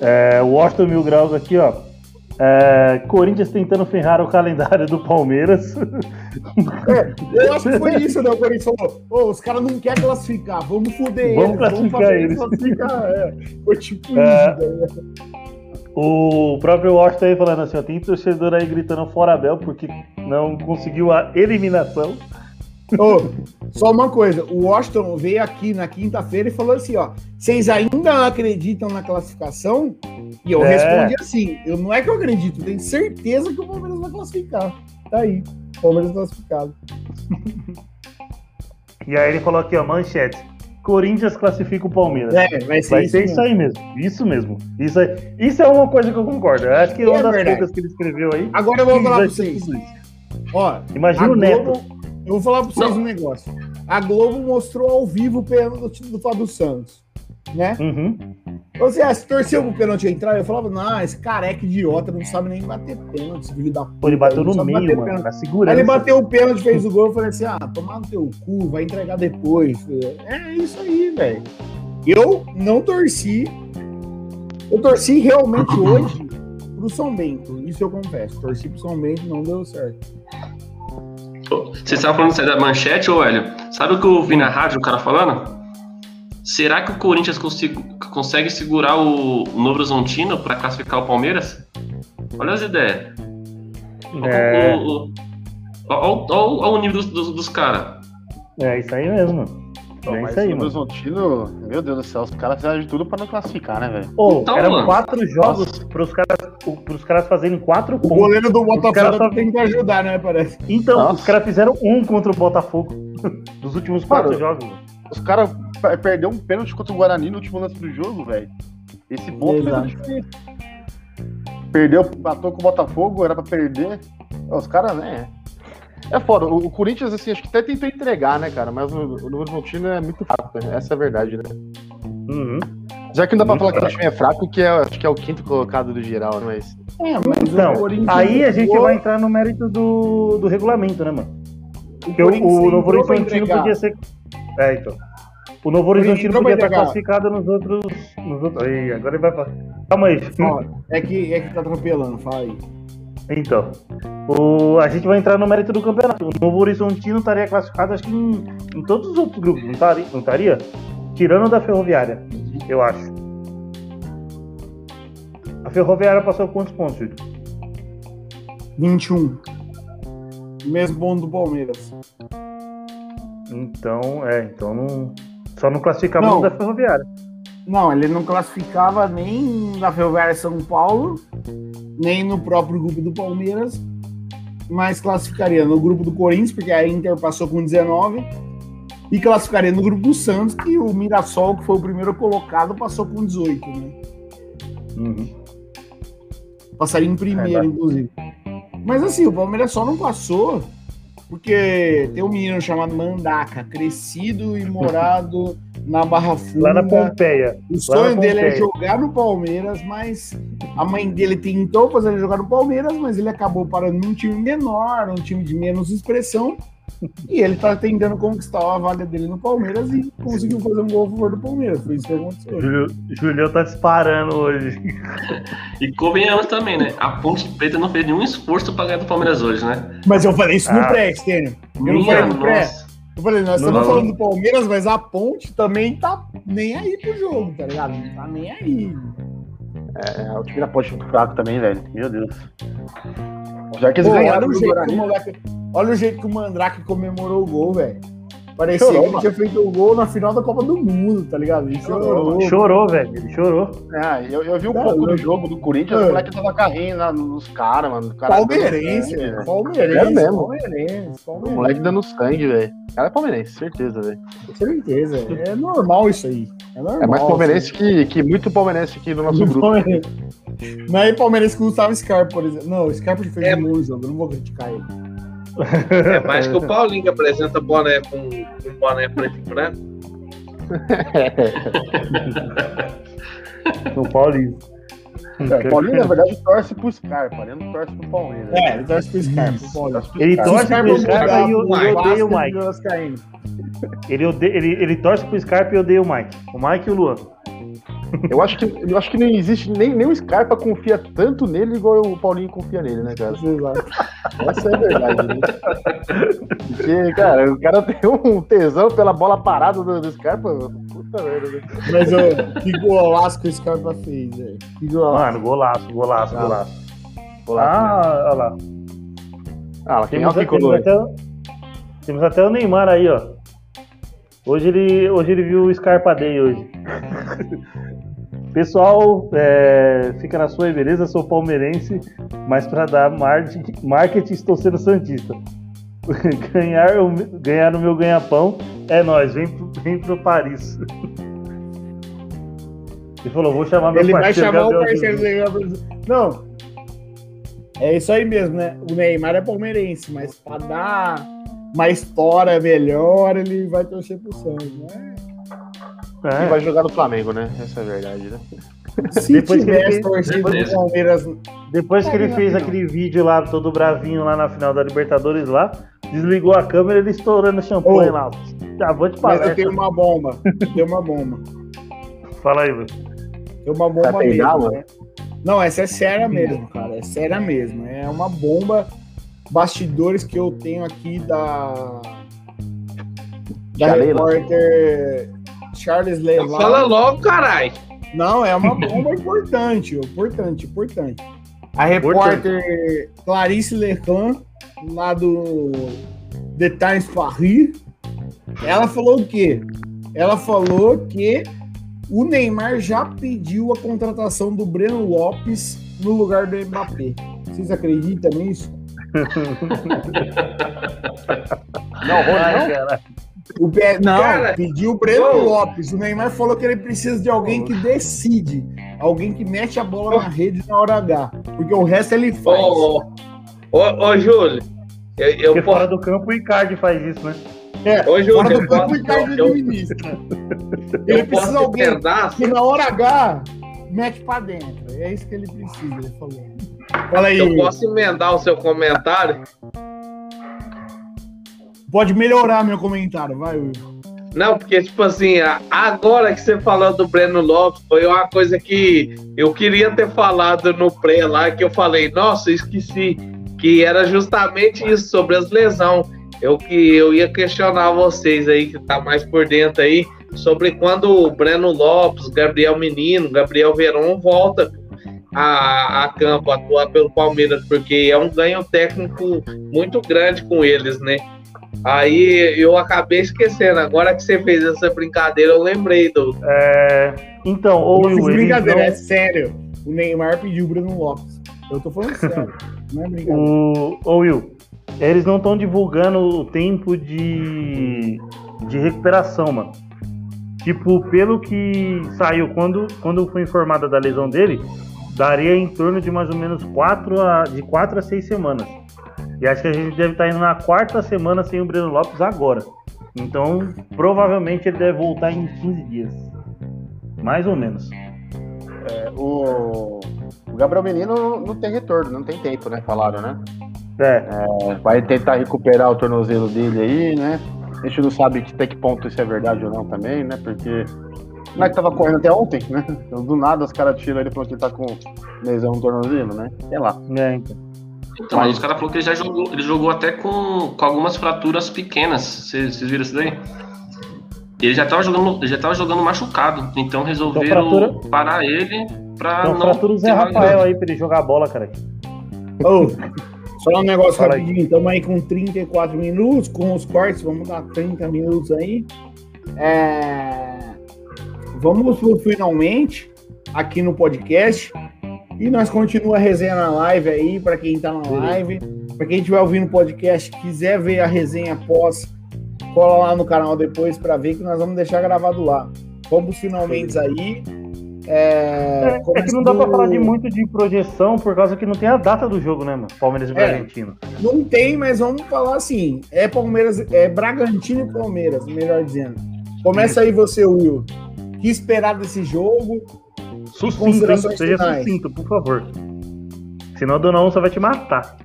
[SPEAKER 2] É, o Washington Mil Graus aqui, ó. É, Corinthians tentando ferrar o calendário do Palmeiras.
[SPEAKER 4] Eu acho que foi isso, né? O Corinthians falou: Ô, os caras não querem classificar, vamos foder
[SPEAKER 2] Vamos
[SPEAKER 4] eles.
[SPEAKER 2] classificar
[SPEAKER 4] fazer
[SPEAKER 2] eles."
[SPEAKER 4] classificar, é. Foi tipo
[SPEAKER 2] É.
[SPEAKER 4] isso, né?
[SPEAKER 2] O próprio Washington aí falando assim, ó, tem torcedor aí gritando fora Abel porque não conseguiu a eliminação.
[SPEAKER 4] Ô, só uma coisa, o Washington veio aqui na quinta-feira e falou assim, ó, vocês ainda acreditam na classificação? E eu
[SPEAKER 2] É.
[SPEAKER 4] respondi assim, eu não é que eu acredito, tenho certeza que o Palmeiras vai classificar. Tá aí, Palmeiras classificado.
[SPEAKER 2] E aí ele falou aqui, ó, manchete. Corinthians classifica o Palmeiras.
[SPEAKER 4] É, vai ser
[SPEAKER 2] Vai
[SPEAKER 4] isso.
[SPEAKER 2] ser isso
[SPEAKER 4] mesmo.
[SPEAKER 2] aí mesmo. Isso mesmo. Isso, aí, isso é uma coisa que eu concordo. Eu acho que
[SPEAKER 4] É
[SPEAKER 2] uma das coisas que ele escreveu aí.
[SPEAKER 4] Agora eu vou falar pra vocês. Ó,
[SPEAKER 2] Imagina o Neto.
[SPEAKER 4] Globo, eu vou falar pra vocês um negócio. A Globo mostrou ao vivo o pênalti do time do Fábio Santos, né?
[SPEAKER 2] Uhum.
[SPEAKER 4] Você ah, se torceu pro pênalti entrar, eu falava, não, esse careca idiota não sabe nem bater pênalti, esse filho da
[SPEAKER 2] Pô, ele bateu no meio, mano.
[SPEAKER 4] pênalti.
[SPEAKER 2] Na
[SPEAKER 4] Aí
[SPEAKER 2] segurança.
[SPEAKER 4] ele bateu o pênalti, fez o gol, eu falei assim, ah, tomar no teu cu, vai entregar depois. É isso aí, velho. Eu não torci, eu torci realmente hoje pro São Bento, isso eu confesso. Torci pro São Bento, não deu certo.
[SPEAKER 6] Vocês estavam falando aí da manchete, ô Hélio? Sabe o que eu ouvi na rádio, o cara falando? Será que o Corinthians consigo- consegue segurar o Novo Horizontino para classificar o Palmeiras? Olha as ideias.
[SPEAKER 2] É,
[SPEAKER 6] O- o- o- Olha olha- olha o nível dos, dos, dos caras.
[SPEAKER 2] é isso aí mesmo, É
[SPEAKER 5] mas
[SPEAKER 2] isso aí,
[SPEAKER 5] o
[SPEAKER 2] mano.
[SPEAKER 5] Horizontino, meu Deus do céu, os caras fizeram de tudo pra não classificar, né, velho?
[SPEAKER 2] Pô,
[SPEAKER 6] Então,
[SPEAKER 2] eram
[SPEAKER 6] mano.
[SPEAKER 2] quatro jogos pros caras, pros caras fazerem quatro
[SPEAKER 4] O
[SPEAKER 2] pontos.
[SPEAKER 4] goleiro do Botafogo
[SPEAKER 2] só-
[SPEAKER 4] tem que ajudar, né, parece.
[SPEAKER 2] Então,
[SPEAKER 5] Nossa.
[SPEAKER 2] os caras fizeram um contra o Botafogo dos últimos quatro
[SPEAKER 5] Mano,
[SPEAKER 2] jogos.
[SPEAKER 5] Os caras pe- perdeu um pênalti contra o Guarani no último lance do jogo, velho. Esse ponto
[SPEAKER 4] Exato.
[SPEAKER 5] diferença. Perdeu, matou com o Botafogo, era pra perder. Os caras, né? É foda. O, o Corinthians, assim, acho que até tentou entregar, né, cara? Mas o, o Novo é muito fraco, né? Essa é a verdade, né?
[SPEAKER 2] Uhum.
[SPEAKER 5] Já que não dá pra
[SPEAKER 2] Muito
[SPEAKER 5] falar que o time é fraco, que é, acho que é o quinto colocado do geral, né? Mas.
[SPEAKER 4] É, mas
[SPEAKER 2] Então,
[SPEAKER 4] o
[SPEAKER 2] aí a gente vai entrar no mérito do, do regulamento, né, mano?
[SPEAKER 4] o
[SPEAKER 2] Porque o,
[SPEAKER 4] Corinthians
[SPEAKER 2] o Novo Horizontino podia ser. É, então. O Novo
[SPEAKER 4] Ele
[SPEAKER 2] Horizontino
[SPEAKER 4] entrou
[SPEAKER 2] podia estar classificado nos outros. Nos outros... Ih, agora ele vai falar. Calma aí.
[SPEAKER 4] Ó, é que, é que tá atropelando, fala aí.
[SPEAKER 2] Então, o, a gente vai entrar no mérito do campeonato. O Novo Horizontino estaria classificado, acho que em, em todos os outros grupos, não estaria? Não estaria? Tirando da Ferroviária. eu acho. A Ferroviária passou quantos pontos, Júlio?
[SPEAKER 4] 21. Mesmo ponto do Palmeiras.
[SPEAKER 2] Então, é, então não. Só não classificamos
[SPEAKER 4] Não.
[SPEAKER 2] da Ferroviária.
[SPEAKER 4] Não, ele não classificava nem na Ferroviária São Paulo, nem no próprio grupo do Palmeiras, mas classificaria no grupo do Corinthians, porque a Inter passou com 19, e classificaria no grupo do Santos, que o Mirassol, que foi o primeiro colocado, passou com 18, né?
[SPEAKER 2] Uhum.
[SPEAKER 4] Passaria em primeiro,
[SPEAKER 2] É,
[SPEAKER 4] inclusive. Mas assim, o Palmeiras só não passou porque tem um menino chamado Mandaca, crescido e morado na Barra Funda.
[SPEAKER 2] Lá na Pompeia.
[SPEAKER 4] O sonho dele é jogar no Palmeiras, mas a mãe dele tentou fazer ele jogar no Palmeiras, mas ele acabou parando num time menor, um time de menos expressão. E ele tá tentando conquistar a vaga dele no Palmeiras e conseguiu fazer um gol a favor do Palmeiras. Foi isso que aconteceu.
[SPEAKER 2] Júlio, Julião tá disparando hoje.
[SPEAKER 6] E convenhamos também, né? A Ponte Preta não fez nenhum esforço pra ganhar do Palmeiras hoje, né?
[SPEAKER 4] Mas eu falei isso no
[SPEAKER 2] Ah.
[SPEAKER 4] pré, Stênio. Eu não
[SPEAKER 6] Minha
[SPEAKER 4] falei no pré.
[SPEAKER 6] nossa.
[SPEAKER 4] Eu falei, nós
[SPEAKER 2] Não,
[SPEAKER 4] estamos
[SPEAKER 2] não.
[SPEAKER 4] falando do Palmeiras, mas a ponte também tá nem aí pro jogo, tá ligado? Não tá nem aí.
[SPEAKER 5] É, o time da Ponte muito fraco também, velho. Meu Deus. Já que eles
[SPEAKER 4] Pô, olha,
[SPEAKER 5] ganharam
[SPEAKER 4] o
[SPEAKER 5] do
[SPEAKER 4] jeito que o
[SPEAKER 5] Guarani.
[SPEAKER 4] moleque, olha o jeito que o Mandrake comemorou o gol, velho. Parecia
[SPEAKER 5] Chorou,
[SPEAKER 4] que ele tinha feito o gol na final da Copa do Mundo, tá ligado? Ele chorou.
[SPEAKER 2] Chorou, velho. Ele chorou.
[SPEAKER 5] Ah, eu, eu vi um
[SPEAKER 4] Tá
[SPEAKER 5] pouco do
[SPEAKER 4] louco.
[SPEAKER 5] jogo do Corinthians,
[SPEAKER 4] É.
[SPEAKER 5] o moleque tava carrinho lá nos caras, mano. O cara
[SPEAKER 4] Palmeirense, velho. Palmeirense.
[SPEAKER 5] É mesmo.
[SPEAKER 4] Palmeirense.
[SPEAKER 5] O
[SPEAKER 4] Palmeirense.
[SPEAKER 5] moleque dando sangue, velho. O cara é palmeirense, certeza, velho.
[SPEAKER 4] Com certeza. É normal isso aí. É normal.
[SPEAKER 5] É mais palmeirense que, que muito palmeirense aqui no nosso
[SPEAKER 4] assim.
[SPEAKER 5] grupo.
[SPEAKER 4] Palmeirense. Não é palmeirense que o Gustavo Scarpa, por exemplo. Não, o Scarpa fez
[SPEAKER 3] É.
[SPEAKER 4] um bom jogo, eu não vou criticar ele.
[SPEAKER 3] É mais que o Paulinho que apresenta boné com, com boné preto e branco.
[SPEAKER 2] No Paulinho.
[SPEAKER 5] É, o Paulinho, na verdade, torce pro Scarpa, ele não torce pro Palmeiras.
[SPEAKER 4] É, ele torce pro Scarpa.
[SPEAKER 2] Ele torce pro Scarpa e eu, odeio o Mike.
[SPEAKER 4] ele
[SPEAKER 2] ode- ele, ele torce pro Scarpa e eu odeio o Mike. O Mike e o Luan.
[SPEAKER 5] Eu acho que, eu acho que não existe, nem, nem o Scarpa confia tanto nele igual o Paulinho confia nele, né, cara?
[SPEAKER 4] Exato.
[SPEAKER 5] Essa é a verdade, né? Porque, cara, o cara tem um tesão pela bola parada do, do Scarpa. Puta merda, né?
[SPEAKER 4] Mas ô, que golaço que o Scarpa fez, velho. Que golaço.
[SPEAKER 2] Mano, golaço, golaço, golaço.
[SPEAKER 5] Lá,
[SPEAKER 2] Ah, olha lá.
[SPEAKER 5] ah, lá, quem
[SPEAKER 2] Temos, até, o- temos até o Neymar aí, ó. Hoje ele, hoje ele viu o Scarpa Day hoje. Pessoal, é, fica na sua beleza? Sou palmeirense, mas para dar mar- marketing estou sendo santista. ganhar, o, ganhar o meu ganha-pão é nós, vem pro, vem pro Paris. Ele falou, vou chamar meu
[SPEAKER 4] Ele vai
[SPEAKER 2] parceiro
[SPEAKER 4] chamar o
[SPEAKER 2] Gabriel
[SPEAKER 4] parceiro
[SPEAKER 2] Jesus.
[SPEAKER 4] dele. Não. É isso aí mesmo, né? O Neymar é palmeirense, mas pra dar uma história melhor, ele vai torcer pro Santos, né?
[SPEAKER 5] E
[SPEAKER 2] É.
[SPEAKER 5] vai jogar no Flamengo, né? Essa é a verdade, né?
[SPEAKER 4] Se
[SPEAKER 2] Depois que ele
[SPEAKER 4] tivesse
[SPEAKER 2] fez-
[SPEAKER 6] depois-
[SPEAKER 4] Palmeiras.
[SPEAKER 2] Depois que ele fez aquele vídeo lá, todo bravinho lá na final da Libertadores lá, desligou a câmera ele estourando champanhe
[SPEAKER 4] Ô.
[SPEAKER 2] lá. Acabou de
[SPEAKER 4] Mas
[SPEAKER 2] palestra.
[SPEAKER 4] eu tenho uma bomba. Tem uma bomba.
[SPEAKER 2] Fala aí, velho.
[SPEAKER 4] Tem uma bomba
[SPEAKER 5] peidar,
[SPEAKER 4] mesmo. né? Não, essa é séria mesmo, cara. É séria mesmo. É uma bomba. Bastidores que eu tenho aqui da. Da
[SPEAKER 5] Tia Leila.
[SPEAKER 4] repórter Charles Leila.
[SPEAKER 3] Fala logo, caralho.
[SPEAKER 4] Não, é uma bomba importante, importante, importante. A repórter Clarice Leclan, lá do The Times Paris, ela falou o quê? Ela falou que o Neymar já pediu a contratação do Breno Lopes no lugar do Mbappé. Vocês acreditam nisso?
[SPEAKER 5] Não, Rony,
[SPEAKER 2] Ai,
[SPEAKER 5] não?
[SPEAKER 2] cara.
[SPEAKER 4] O Pe- Não,
[SPEAKER 3] Cara,
[SPEAKER 4] pediu o Breno. Lopes. O Neymar falou que ele precisa de alguém que decide, alguém que mete a bola na rede na hora H, porque o resto ele faz.
[SPEAKER 3] Ô, ô, ô, ô, Júlio. Eu, eu
[SPEAKER 2] Porque fora
[SPEAKER 3] posso.
[SPEAKER 2] do campo o Icardi faz isso, né?
[SPEAKER 4] É,
[SPEAKER 3] Ô, Júlio,
[SPEAKER 4] fora do campo
[SPEAKER 3] posso-
[SPEAKER 4] e Icardi
[SPEAKER 3] eu-
[SPEAKER 4] administra. Ele
[SPEAKER 3] Eu
[SPEAKER 4] precisa de alguém
[SPEAKER 3] pedaço.
[SPEAKER 4] que na hora H mete pra dentro. É isso que ele precisa, ele falou. Fala aí,
[SPEAKER 3] Eu posso emendar o seu comentário?
[SPEAKER 4] Pode melhorar meu comentário, vai, Will.
[SPEAKER 3] Não, porque, tipo assim, agora que você falou do Breno Lopes, foi uma coisa que eu queria ter falado no pré lá, que eu falei, nossa, esqueci, que era justamente isso, sobre as lesões. Eu que eu ia questionar vocês aí, que tá mais por dentro aí, sobre quando o Breno Lopes, Gabriel Menino, Gabriel Veron volta a, a campo, atuar pelo Palmeiras, porque é um ganho técnico muito grande com eles, né? Aí eu acabei esquecendo. Agora que você fez essa brincadeira, eu lembrei do.
[SPEAKER 2] É, então, ou eles
[SPEAKER 4] brincadeira,
[SPEAKER 2] não-
[SPEAKER 4] é sério. O Neymar pediu o Bruno Lopes. Eu tô falando sério. Não é brincadeira.
[SPEAKER 2] O, ô Will, eles não estão divulgando o tempo de, de recuperação, mano. Tipo, pelo que saiu, quando, quando foi informada da lesão dele, daria em torno de mais ou menos 4 a, de 4 a 6 semanas. E acho que a gente deve estar indo na quarta semana sem o Breno Lopes agora. Então, provavelmente ele deve voltar em 15 dias. Mais ou menos.
[SPEAKER 5] É, o, o Gabriel Menino não- tem retorno, não tem tempo, né? Falaram, né?
[SPEAKER 2] É,
[SPEAKER 5] É, vai tentar recuperar o tornozelo dele aí, né? A gente não sabe até que ponto isso é verdade ou não também, né? Porque não é que tava correndo até ontem, né? Então, do nada os caras tiram ele falando que ele tá com lesão no tornozelo, né? Sei lá.
[SPEAKER 2] é, então.
[SPEAKER 6] Então, mas os caras falaram que ele já jogou, ele jogou até com, com algumas fraturas pequenas. Vocês viram isso daí? Ele já tava jogando, ele já tava jogando machucado, então resolveram
[SPEAKER 2] Então, fratura-
[SPEAKER 6] parar ele pra
[SPEAKER 2] Então,
[SPEAKER 6] não.
[SPEAKER 2] fratura o Zé Rafael aí pra ele jogar bola, cara.
[SPEAKER 4] Ô, só um negócio
[SPEAKER 2] Fala
[SPEAKER 4] rapidinho. Estamos aí com 34 minutos, com os cortes, vamos dar 30 minutos aí. É, Vamos pro finalmente aqui no podcast. E nós continua a resenha na live aí, para quem tá na live. Para quem estiver ouvindo o podcast, quiser ver a resenha após, cola lá no canal depois para ver que nós vamos deixar gravado lá. Vamos finalmente aí. É,
[SPEAKER 2] É que não dá pra
[SPEAKER 4] começou-
[SPEAKER 2] falar de muito de projeção por causa que não tem a data do jogo, né, mano? Palmeiras e
[SPEAKER 4] É.
[SPEAKER 2] Bragantino.
[SPEAKER 4] Não tem, mas vamos falar assim. É Palmeiras, é Bragantino e Palmeiras, melhor dizendo. Começa aí você, Will. O que esperar desse jogo?
[SPEAKER 2] Sucinto, hein? Seja
[SPEAKER 4] finais.
[SPEAKER 2] sucinto, por favor. Senão a dona Onça vai te matar.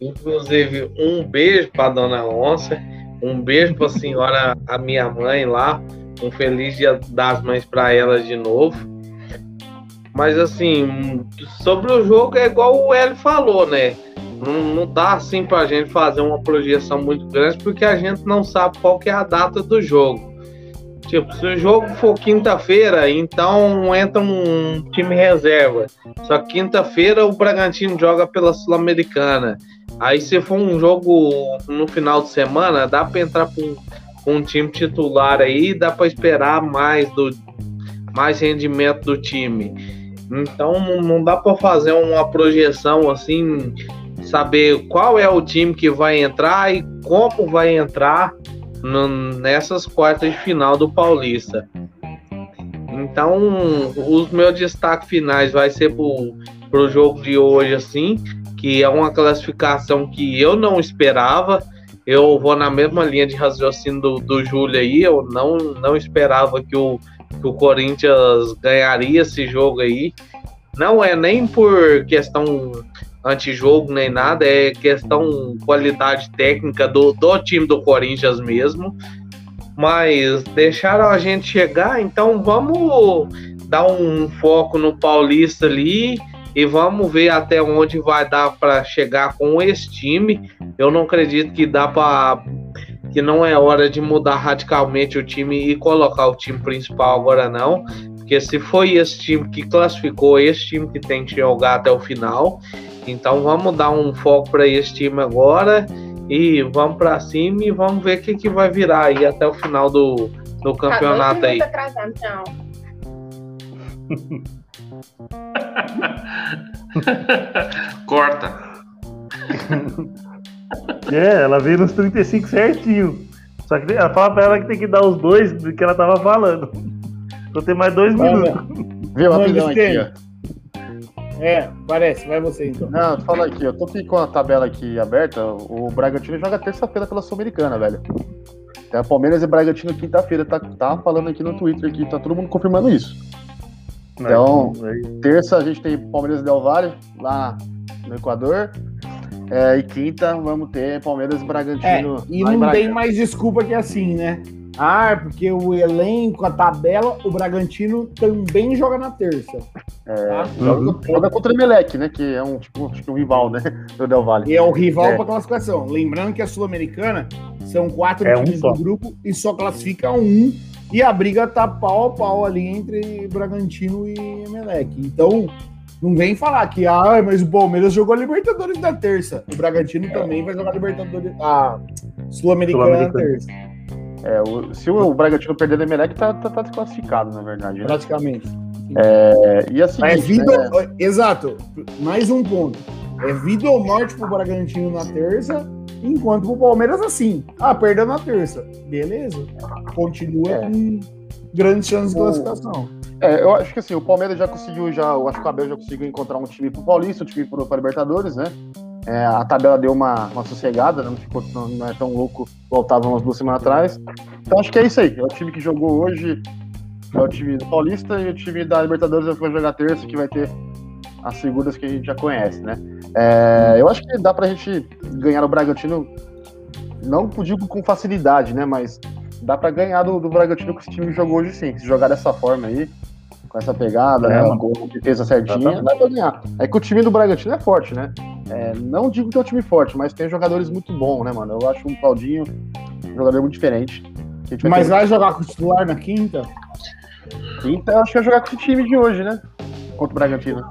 [SPEAKER 3] Inclusive, um beijo para dona Onça, um beijo para a senhora, a minha mãe lá, um feliz dia das mães para ela de novo. Mas assim, sobre o jogo é igual o Hélio falou, né? Não, não dá assim pra gente fazer uma projeção muito grande porque a gente não sabe qual que é a data do jogo. Tipo, se o jogo for quinta-feira, então entra um time reserva. Só quinta-feira o Bragantino joga pela Sul-Americana. Aí se for um jogo no final de semana, dá para entrar com, um time titular aí, dá para esperar mais do mais rendimento do time. Então não- não dá para fazer uma projeção assim, saber qual é o time que vai entrar e como vai entrar nessas quartas de final do Paulista. Então, os meus destaques finais vai ser pro, pro jogo de hoje, assim, que é uma classificação que eu não esperava. Eu vou na mesma linha de raciocínio do, do Júlio aí. Eu não, não esperava que o, que o Corinthians ganharia esse jogo aí. Não é nem por questão antijogo nem nada, é questão qualidade técnica do, do time do Corinthians mesmo. Mas deixaram a gente chegar, então vamos dar um foco no Paulista ali e vamos ver até onde vai dar para chegar com esse time. Eu não acredito que dá para que não é hora de mudar radicalmente o time e colocar o time principal agora não, porque se foi esse time que classificou, esse time que tem que jogar até o final. Então vamos dar um foco para esse time agora e vamos para cima e vamos ver o que, que vai virar aí até o final do, do campeonato
[SPEAKER 7] Tá dois
[SPEAKER 3] aí.
[SPEAKER 7] minutos atrasado, então.
[SPEAKER 6] Corta.
[SPEAKER 2] É, ela veio nos 35 certinho. Só que ela fala pra ela que tem que dar os dois do que ela tava falando. Então tem mais dois
[SPEAKER 4] Vai,
[SPEAKER 2] minutos.
[SPEAKER 5] Viu? Rapidão aqui, ó.
[SPEAKER 4] É, parece. Vai você então.
[SPEAKER 5] Não, falando aqui, eu tô aqui com a tabela aqui aberta. O Bragantino joga terça-feira pela Sul-Americana, velho. É Palmeiras e Bragantino quinta-feira. Tá, tá falando aqui no Twitter aqui, tá todo mundo confirmando isso. Então- Terça a gente tem Palmeiras e Del Valle, lá no Equador. É, e quinta vamos ter Palmeiras e
[SPEAKER 4] É,
[SPEAKER 5] Bragantino.
[SPEAKER 4] e
[SPEAKER 5] lá em
[SPEAKER 4] não tem mais desculpa que assim, né? Ah, é porque o elenco, a tabela, o Bragantino também joga na terça.
[SPEAKER 5] É, joga, joga contra o Emelec, né? Que é um, tipo, acho que um rival, né? Do Del Valle.
[SPEAKER 4] E é o rival
[SPEAKER 5] É.
[SPEAKER 4] para classificação. Lembrando que a Sul-Americana são quatro
[SPEAKER 2] É um
[SPEAKER 4] times
[SPEAKER 2] só.
[SPEAKER 4] do grupo e só classifica um. E a briga tá pau a pau ali entre Bragantino e Emelec. Então, não vem falar que, ah, mas o Palmeiras jogou a Libertadores na terça. O Bragantino também vai jogar a Libertadores, a Sul-Americana na
[SPEAKER 2] Sul-Americana.
[SPEAKER 4] terça,
[SPEAKER 5] É, o- se o Bragantino perder do Emelec, tá, tá, tá desclassificado, na verdade. né?
[SPEAKER 4] praticamente.
[SPEAKER 5] É, e assim,
[SPEAKER 4] É vida,
[SPEAKER 5] né,
[SPEAKER 4] Exato. Mais um ponto. É vida ou morte pro Bragantino na terça, enquanto pro Palmeiras assim. Ah, perdeu na terça. Beleza. Continua
[SPEAKER 5] É.
[SPEAKER 4] com grandes chances de
[SPEAKER 5] O-
[SPEAKER 4] classificação.
[SPEAKER 5] é, eu acho que assim, o Palmeiras já conseguiu, já, eu acho que o Abel já conseguiu encontrar um time pro Paulista, um time pro, pra Libertadores, né? É, a tabela deu uma, uma sossegada, né? não, ficou, tão- não é tão louco igual tava umas duas semanas atrás. Então acho que é isso aí. É o time que jogou hoje, é o time do Paulista e o time da Libertadores vai jogar terça, que vai ter as seguras que a gente já conhece, né? É, eu acho que dá pra gente ganhar o Bragantino, não digo com facilidade, né? Mas dá pra ganhar do, do Bragantino que esse time jogou hoje sim. Se jogar dessa forma aí, com essa pegada,
[SPEAKER 2] É,
[SPEAKER 5] né? Com defesa certinha,
[SPEAKER 2] Exatamente.
[SPEAKER 5] dá pra ganhar. É que o time do Bragantino é forte, né? É, não digo que é um time forte, mas tem jogadores muito bons, né, mano? Eu acho um Claudinho um jogador muito diferente. Vai
[SPEAKER 4] Mas
[SPEAKER 5] ter-
[SPEAKER 4] vai jogar com o titular na quinta?
[SPEAKER 5] Então, eu acho que vai jogar com esse time de hoje, né? Contra o Bragantino.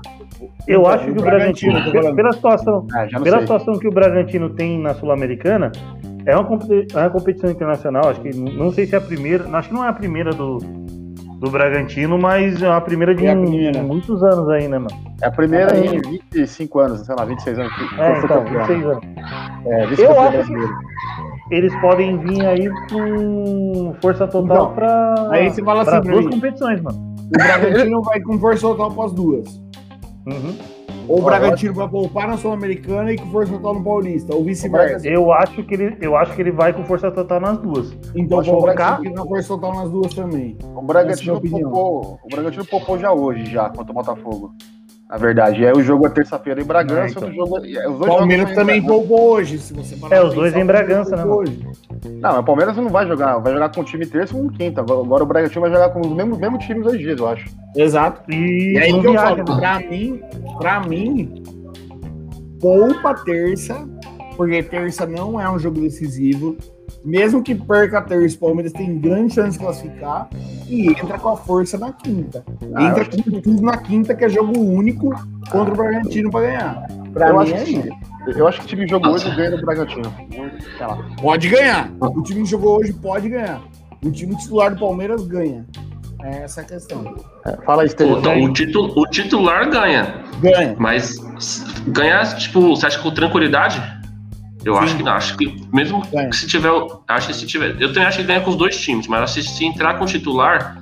[SPEAKER 2] Eu
[SPEAKER 4] Então,
[SPEAKER 2] acho que
[SPEAKER 4] o
[SPEAKER 2] o
[SPEAKER 4] Bragantino,
[SPEAKER 2] Bragantino, pela situação,
[SPEAKER 5] Ah,
[SPEAKER 2] pela
[SPEAKER 5] sei.
[SPEAKER 2] situação que o Bragantino tem na Sul-Americana, é uma, é uma competição internacional. Acho que não sei se é a primeira, acho que não é a primeira do, do Bragantino, mas é a primeira de
[SPEAKER 4] É a primeira.
[SPEAKER 2] muitos anos aí, né, mano?
[SPEAKER 5] É a primeira
[SPEAKER 2] É.
[SPEAKER 5] em 25 anos, sei lá, 26 anos. que
[SPEAKER 2] É, então,
[SPEAKER 5] campeão.
[SPEAKER 2] 26 anos.
[SPEAKER 5] É,
[SPEAKER 2] Eu acho que-
[SPEAKER 5] brasileiro.
[SPEAKER 2] Eles podem vir aí com força total
[SPEAKER 4] Então,
[SPEAKER 2] pra,
[SPEAKER 4] aí você fala
[SPEAKER 2] pra
[SPEAKER 4] assim,
[SPEAKER 2] duas competições, mano.
[SPEAKER 4] O Bragantino vai com força total para as duas.
[SPEAKER 2] Uhum.
[SPEAKER 4] Ou o Bragantino vai poupar na Sul-Americana e com força total no Paulista. Ou vice-versa.
[SPEAKER 2] Eu acho que ele, eu acho que ele vai com força total nas duas.
[SPEAKER 4] Então
[SPEAKER 5] Acho que o
[SPEAKER 4] colocar na força total nas duas também.
[SPEAKER 5] O Bragantino,
[SPEAKER 4] é
[SPEAKER 5] poupou, o Bragantino poupou já hoje, já, contra o Botafogo. Na verdade, é o jogo é terça-feira em Bragança,
[SPEAKER 2] Ah, então.
[SPEAKER 5] o jogo é, os dois
[SPEAKER 4] Palmeiras também poupou hoje, se você parar
[SPEAKER 2] É, os dois em Bragança, né,
[SPEAKER 4] hoje.
[SPEAKER 5] Não, mas o Palmeiras não vai jogar, vai jogar com o time terça e com o quinta. Agora, o Bragantino vai jogar com os mesmos, mesmos times dois dias, eu acho.
[SPEAKER 4] Exato.
[SPEAKER 2] E,
[SPEAKER 4] E aí que eu
[SPEAKER 2] viaja,
[SPEAKER 4] falo,
[SPEAKER 2] né?
[SPEAKER 4] pra mim, pra mim, poupa terça, porque terça não é um jogo decisivo. Mesmo que perca a terça, o Palmeiras tem grande chance de classificar e entra com a força na quinta.
[SPEAKER 5] Ah,
[SPEAKER 4] entra
[SPEAKER 5] acho
[SPEAKER 4] com tudo na quinta, que é jogo único contra o Bragantino pra ganhar. Pra
[SPEAKER 5] eu,
[SPEAKER 4] mim
[SPEAKER 5] acho
[SPEAKER 4] é
[SPEAKER 5] que, eu acho que o time jogou hoje ganha do Bragantino.
[SPEAKER 4] Pode ganhar. O time que jogou hoje pode ganhar. O time titular do Palmeiras ganha. É essa a questão.
[SPEAKER 5] É, fala aí,
[SPEAKER 6] O,
[SPEAKER 5] Estevam.
[SPEAKER 6] o, titu- o titular ganha.
[SPEAKER 4] Ganha.
[SPEAKER 6] Mas ganhar, tipo, você acha que com tranquilidade? Eu
[SPEAKER 4] Sim.
[SPEAKER 6] acho que não. Acho que mesmo
[SPEAKER 4] Ganha.
[SPEAKER 6] que se tiver. Acho que se tiver. Eu também acho que ganha com os dois times, mas se, se entrar com o titular,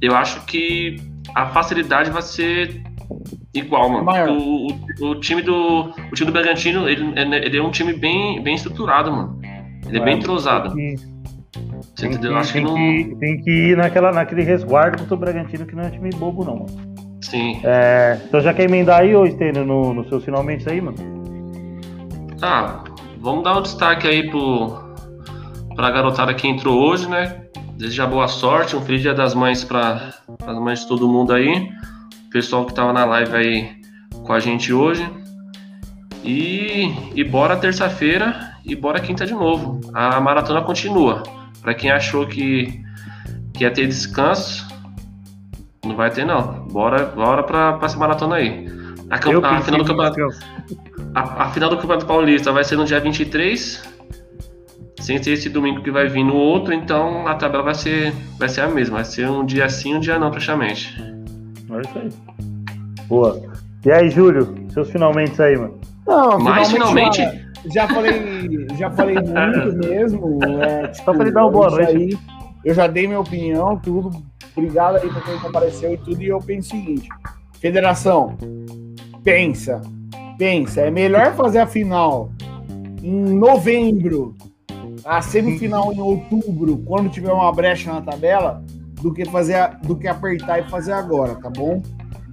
[SPEAKER 6] eu acho que a facilidade vai ser igual, mano. O, o, o time do. O time do Bragantino, ele, ele é um time bem, bem estruturado, mano. Ele é,
[SPEAKER 2] É.
[SPEAKER 6] bem entrosado.
[SPEAKER 2] E
[SPEAKER 6] Você
[SPEAKER 2] que,
[SPEAKER 6] entendeu? Eu acho que
[SPEAKER 2] tem,
[SPEAKER 6] não.
[SPEAKER 2] que, tem que ir naquela, naquele resguardo contra o Bragantino, que não é time bobo, não. Mano.
[SPEAKER 6] Sim.
[SPEAKER 2] É, então já quer emendar aí, ô Stênio, no, no seus finalmente aí, mano?
[SPEAKER 6] Tá, vamos dar um destaque aí pro, pra garotada que entrou hoje, né? Desejar boa sorte, um feliz dia das mães para as mães de todo mundo aí. O pessoal que tava na live aí com a gente hoje. E, e bora terça-feira e bora quinta de novo. A maratona continua. Para quem achou que, que ia ter descanso, não vai ter não. Bora, bora pra essa maratona aí. A, camp- a final do campeonato a, a final do Campeonato Paulista vai ser no dia 23, sem ser esse domingo que vai vir no outro, então a tabela vai ser, vai ser a mesma, vai ser um dia sim, um dia não, praticamente.
[SPEAKER 2] É isso aí. Boa. E aí, Júlio, seus finalmente aí, mano?
[SPEAKER 4] Não,
[SPEAKER 6] Mas finalmente,
[SPEAKER 4] Já, já falei, já falei muito mesmo. É, tipo,
[SPEAKER 2] Só ele dar uma boa
[SPEAKER 4] isso
[SPEAKER 2] noite.
[SPEAKER 4] Aí, eu já dei minha opinião, tudo. Obrigado aí pra quem compareceu e tudo. E eu penso o seguinte: Federação, pensa, pensa. É melhor fazer a final em novembro, a semifinal em outubro, quando tiver uma brecha na tabela, do que fazer a- do que apertar e fazer agora, tá bom?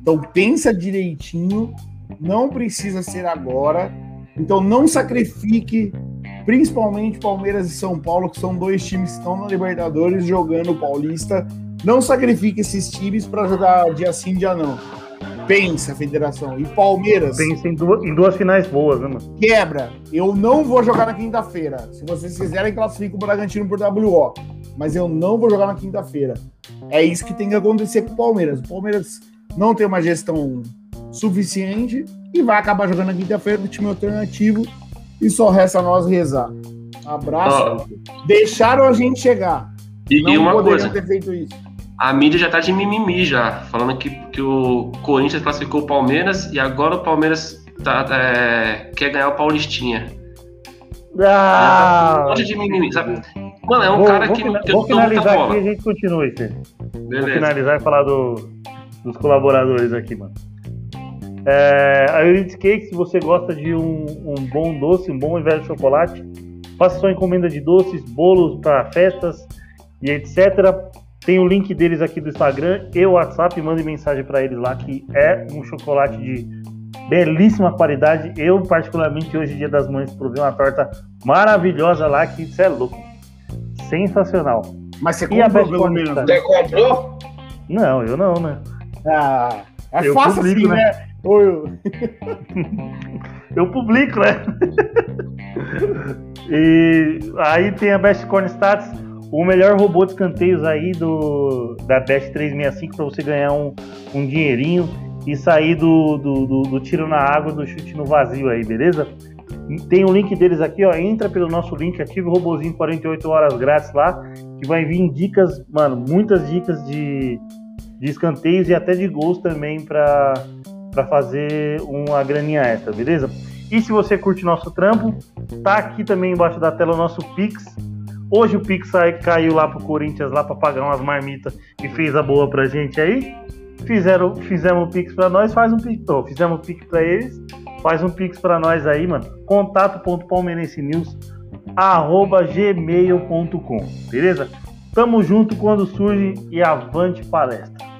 [SPEAKER 4] Então pensa direitinho, não precisa ser agora. Então não sacrifique principalmente Palmeiras e São Paulo, que são dois times que estão na Libertadores jogando o Paulista. Não sacrifique esses times para jogar dia sim, dia não. Pensa, federação. E Palmeiras.
[SPEAKER 2] Pensa em duas, em duas finais boas, né, mano?
[SPEAKER 4] Quebra. Eu não vou jogar na quinta-feira. Se vocês quiserem, classifico o Bragantino por WO. Mas eu não vou jogar na quinta-feira. É isso que tem que acontecer com o Palmeiras. O Palmeiras não tem uma gestão suficiente e vai acabar jogando na quinta-feira com o time alternativo e só resta nós rezar. Abraço. Deixaram a gente chegar.
[SPEAKER 6] E,
[SPEAKER 4] não
[SPEAKER 6] e uma
[SPEAKER 4] poderiam
[SPEAKER 6] coisa,
[SPEAKER 4] ter feito isso.
[SPEAKER 6] A mídia já tá de mimimi já, falando que, que o Corinthians classificou o Palmeiras e agora o Palmeiras tá, é, quer ganhar o Paulistinha. Um
[SPEAKER 2] Ah,
[SPEAKER 6] monte de mimimi, sabe? Mano, é um
[SPEAKER 2] vou,
[SPEAKER 6] cara
[SPEAKER 2] vou
[SPEAKER 6] que, que
[SPEAKER 2] vou
[SPEAKER 6] não
[SPEAKER 2] finalizar aqui e a gente continua. Vou
[SPEAKER 6] Beleza.
[SPEAKER 2] finalizar e falar do- dos colaboradores aqui, mano. É, a Eurydice Cake, se você gosta de um, um bom doce, um bom e velho chocolate, faça sua encomenda de doces, bolos para festas e etc. Tem o link deles aqui do Instagram e o WhatsApp, mande mensagem para eles lá, que é um chocolate de belíssima qualidade. Eu, particularmente, hoje, dia das mães, provei uma torta maravilhosa lá, que isso é louco. Sensacional.
[SPEAKER 4] Mas você comprou pelo menos. né?
[SPEAKER 3] Você comprou?
[SPEAKER 2] Não, eu não, né?
[SPEAKER 4] Ah, é
[SPEAKER 2] Eu
[SPEAKER 4] fácil
[SPEAKER 2] publico,
[SPEAKER 4] assim,
[SPEAKER 2] né?
[SPEAKER 4] né? Eu
[SPEAKER 2] publico, né? e aí tem a Best Corn Stats, o melhor robô de escanteios aí do da Best 365 para você ganhar um, um dinheirinho e sair do, do, do- do tiro na água, do chute no vazio aí, beleza? Tem o link deles aqui, ó. Entra pelo nosso link, ativa o robozinho 48 horas grátis lá, que vai vir dicas, mano, muitas dicas de, de escanteios e até de gols também para para fazer uma graninha extra, beleza? E se você curte nosso trampo, tá aqui também embaixo da tela o nosso Pix. Hoje o Pix caiu lá pro Corinthians lá para pagar umas marmitas e fez a boa pra gente aí. Fizeram, fizemos o Pix pra nós, faz um Pix. Ó, fizemos o Pix pra eles, faz um Pix pra nós aí, mano. Contato.palmeirensenews arroba beleza? Tamo junto quando surge e avante palestra.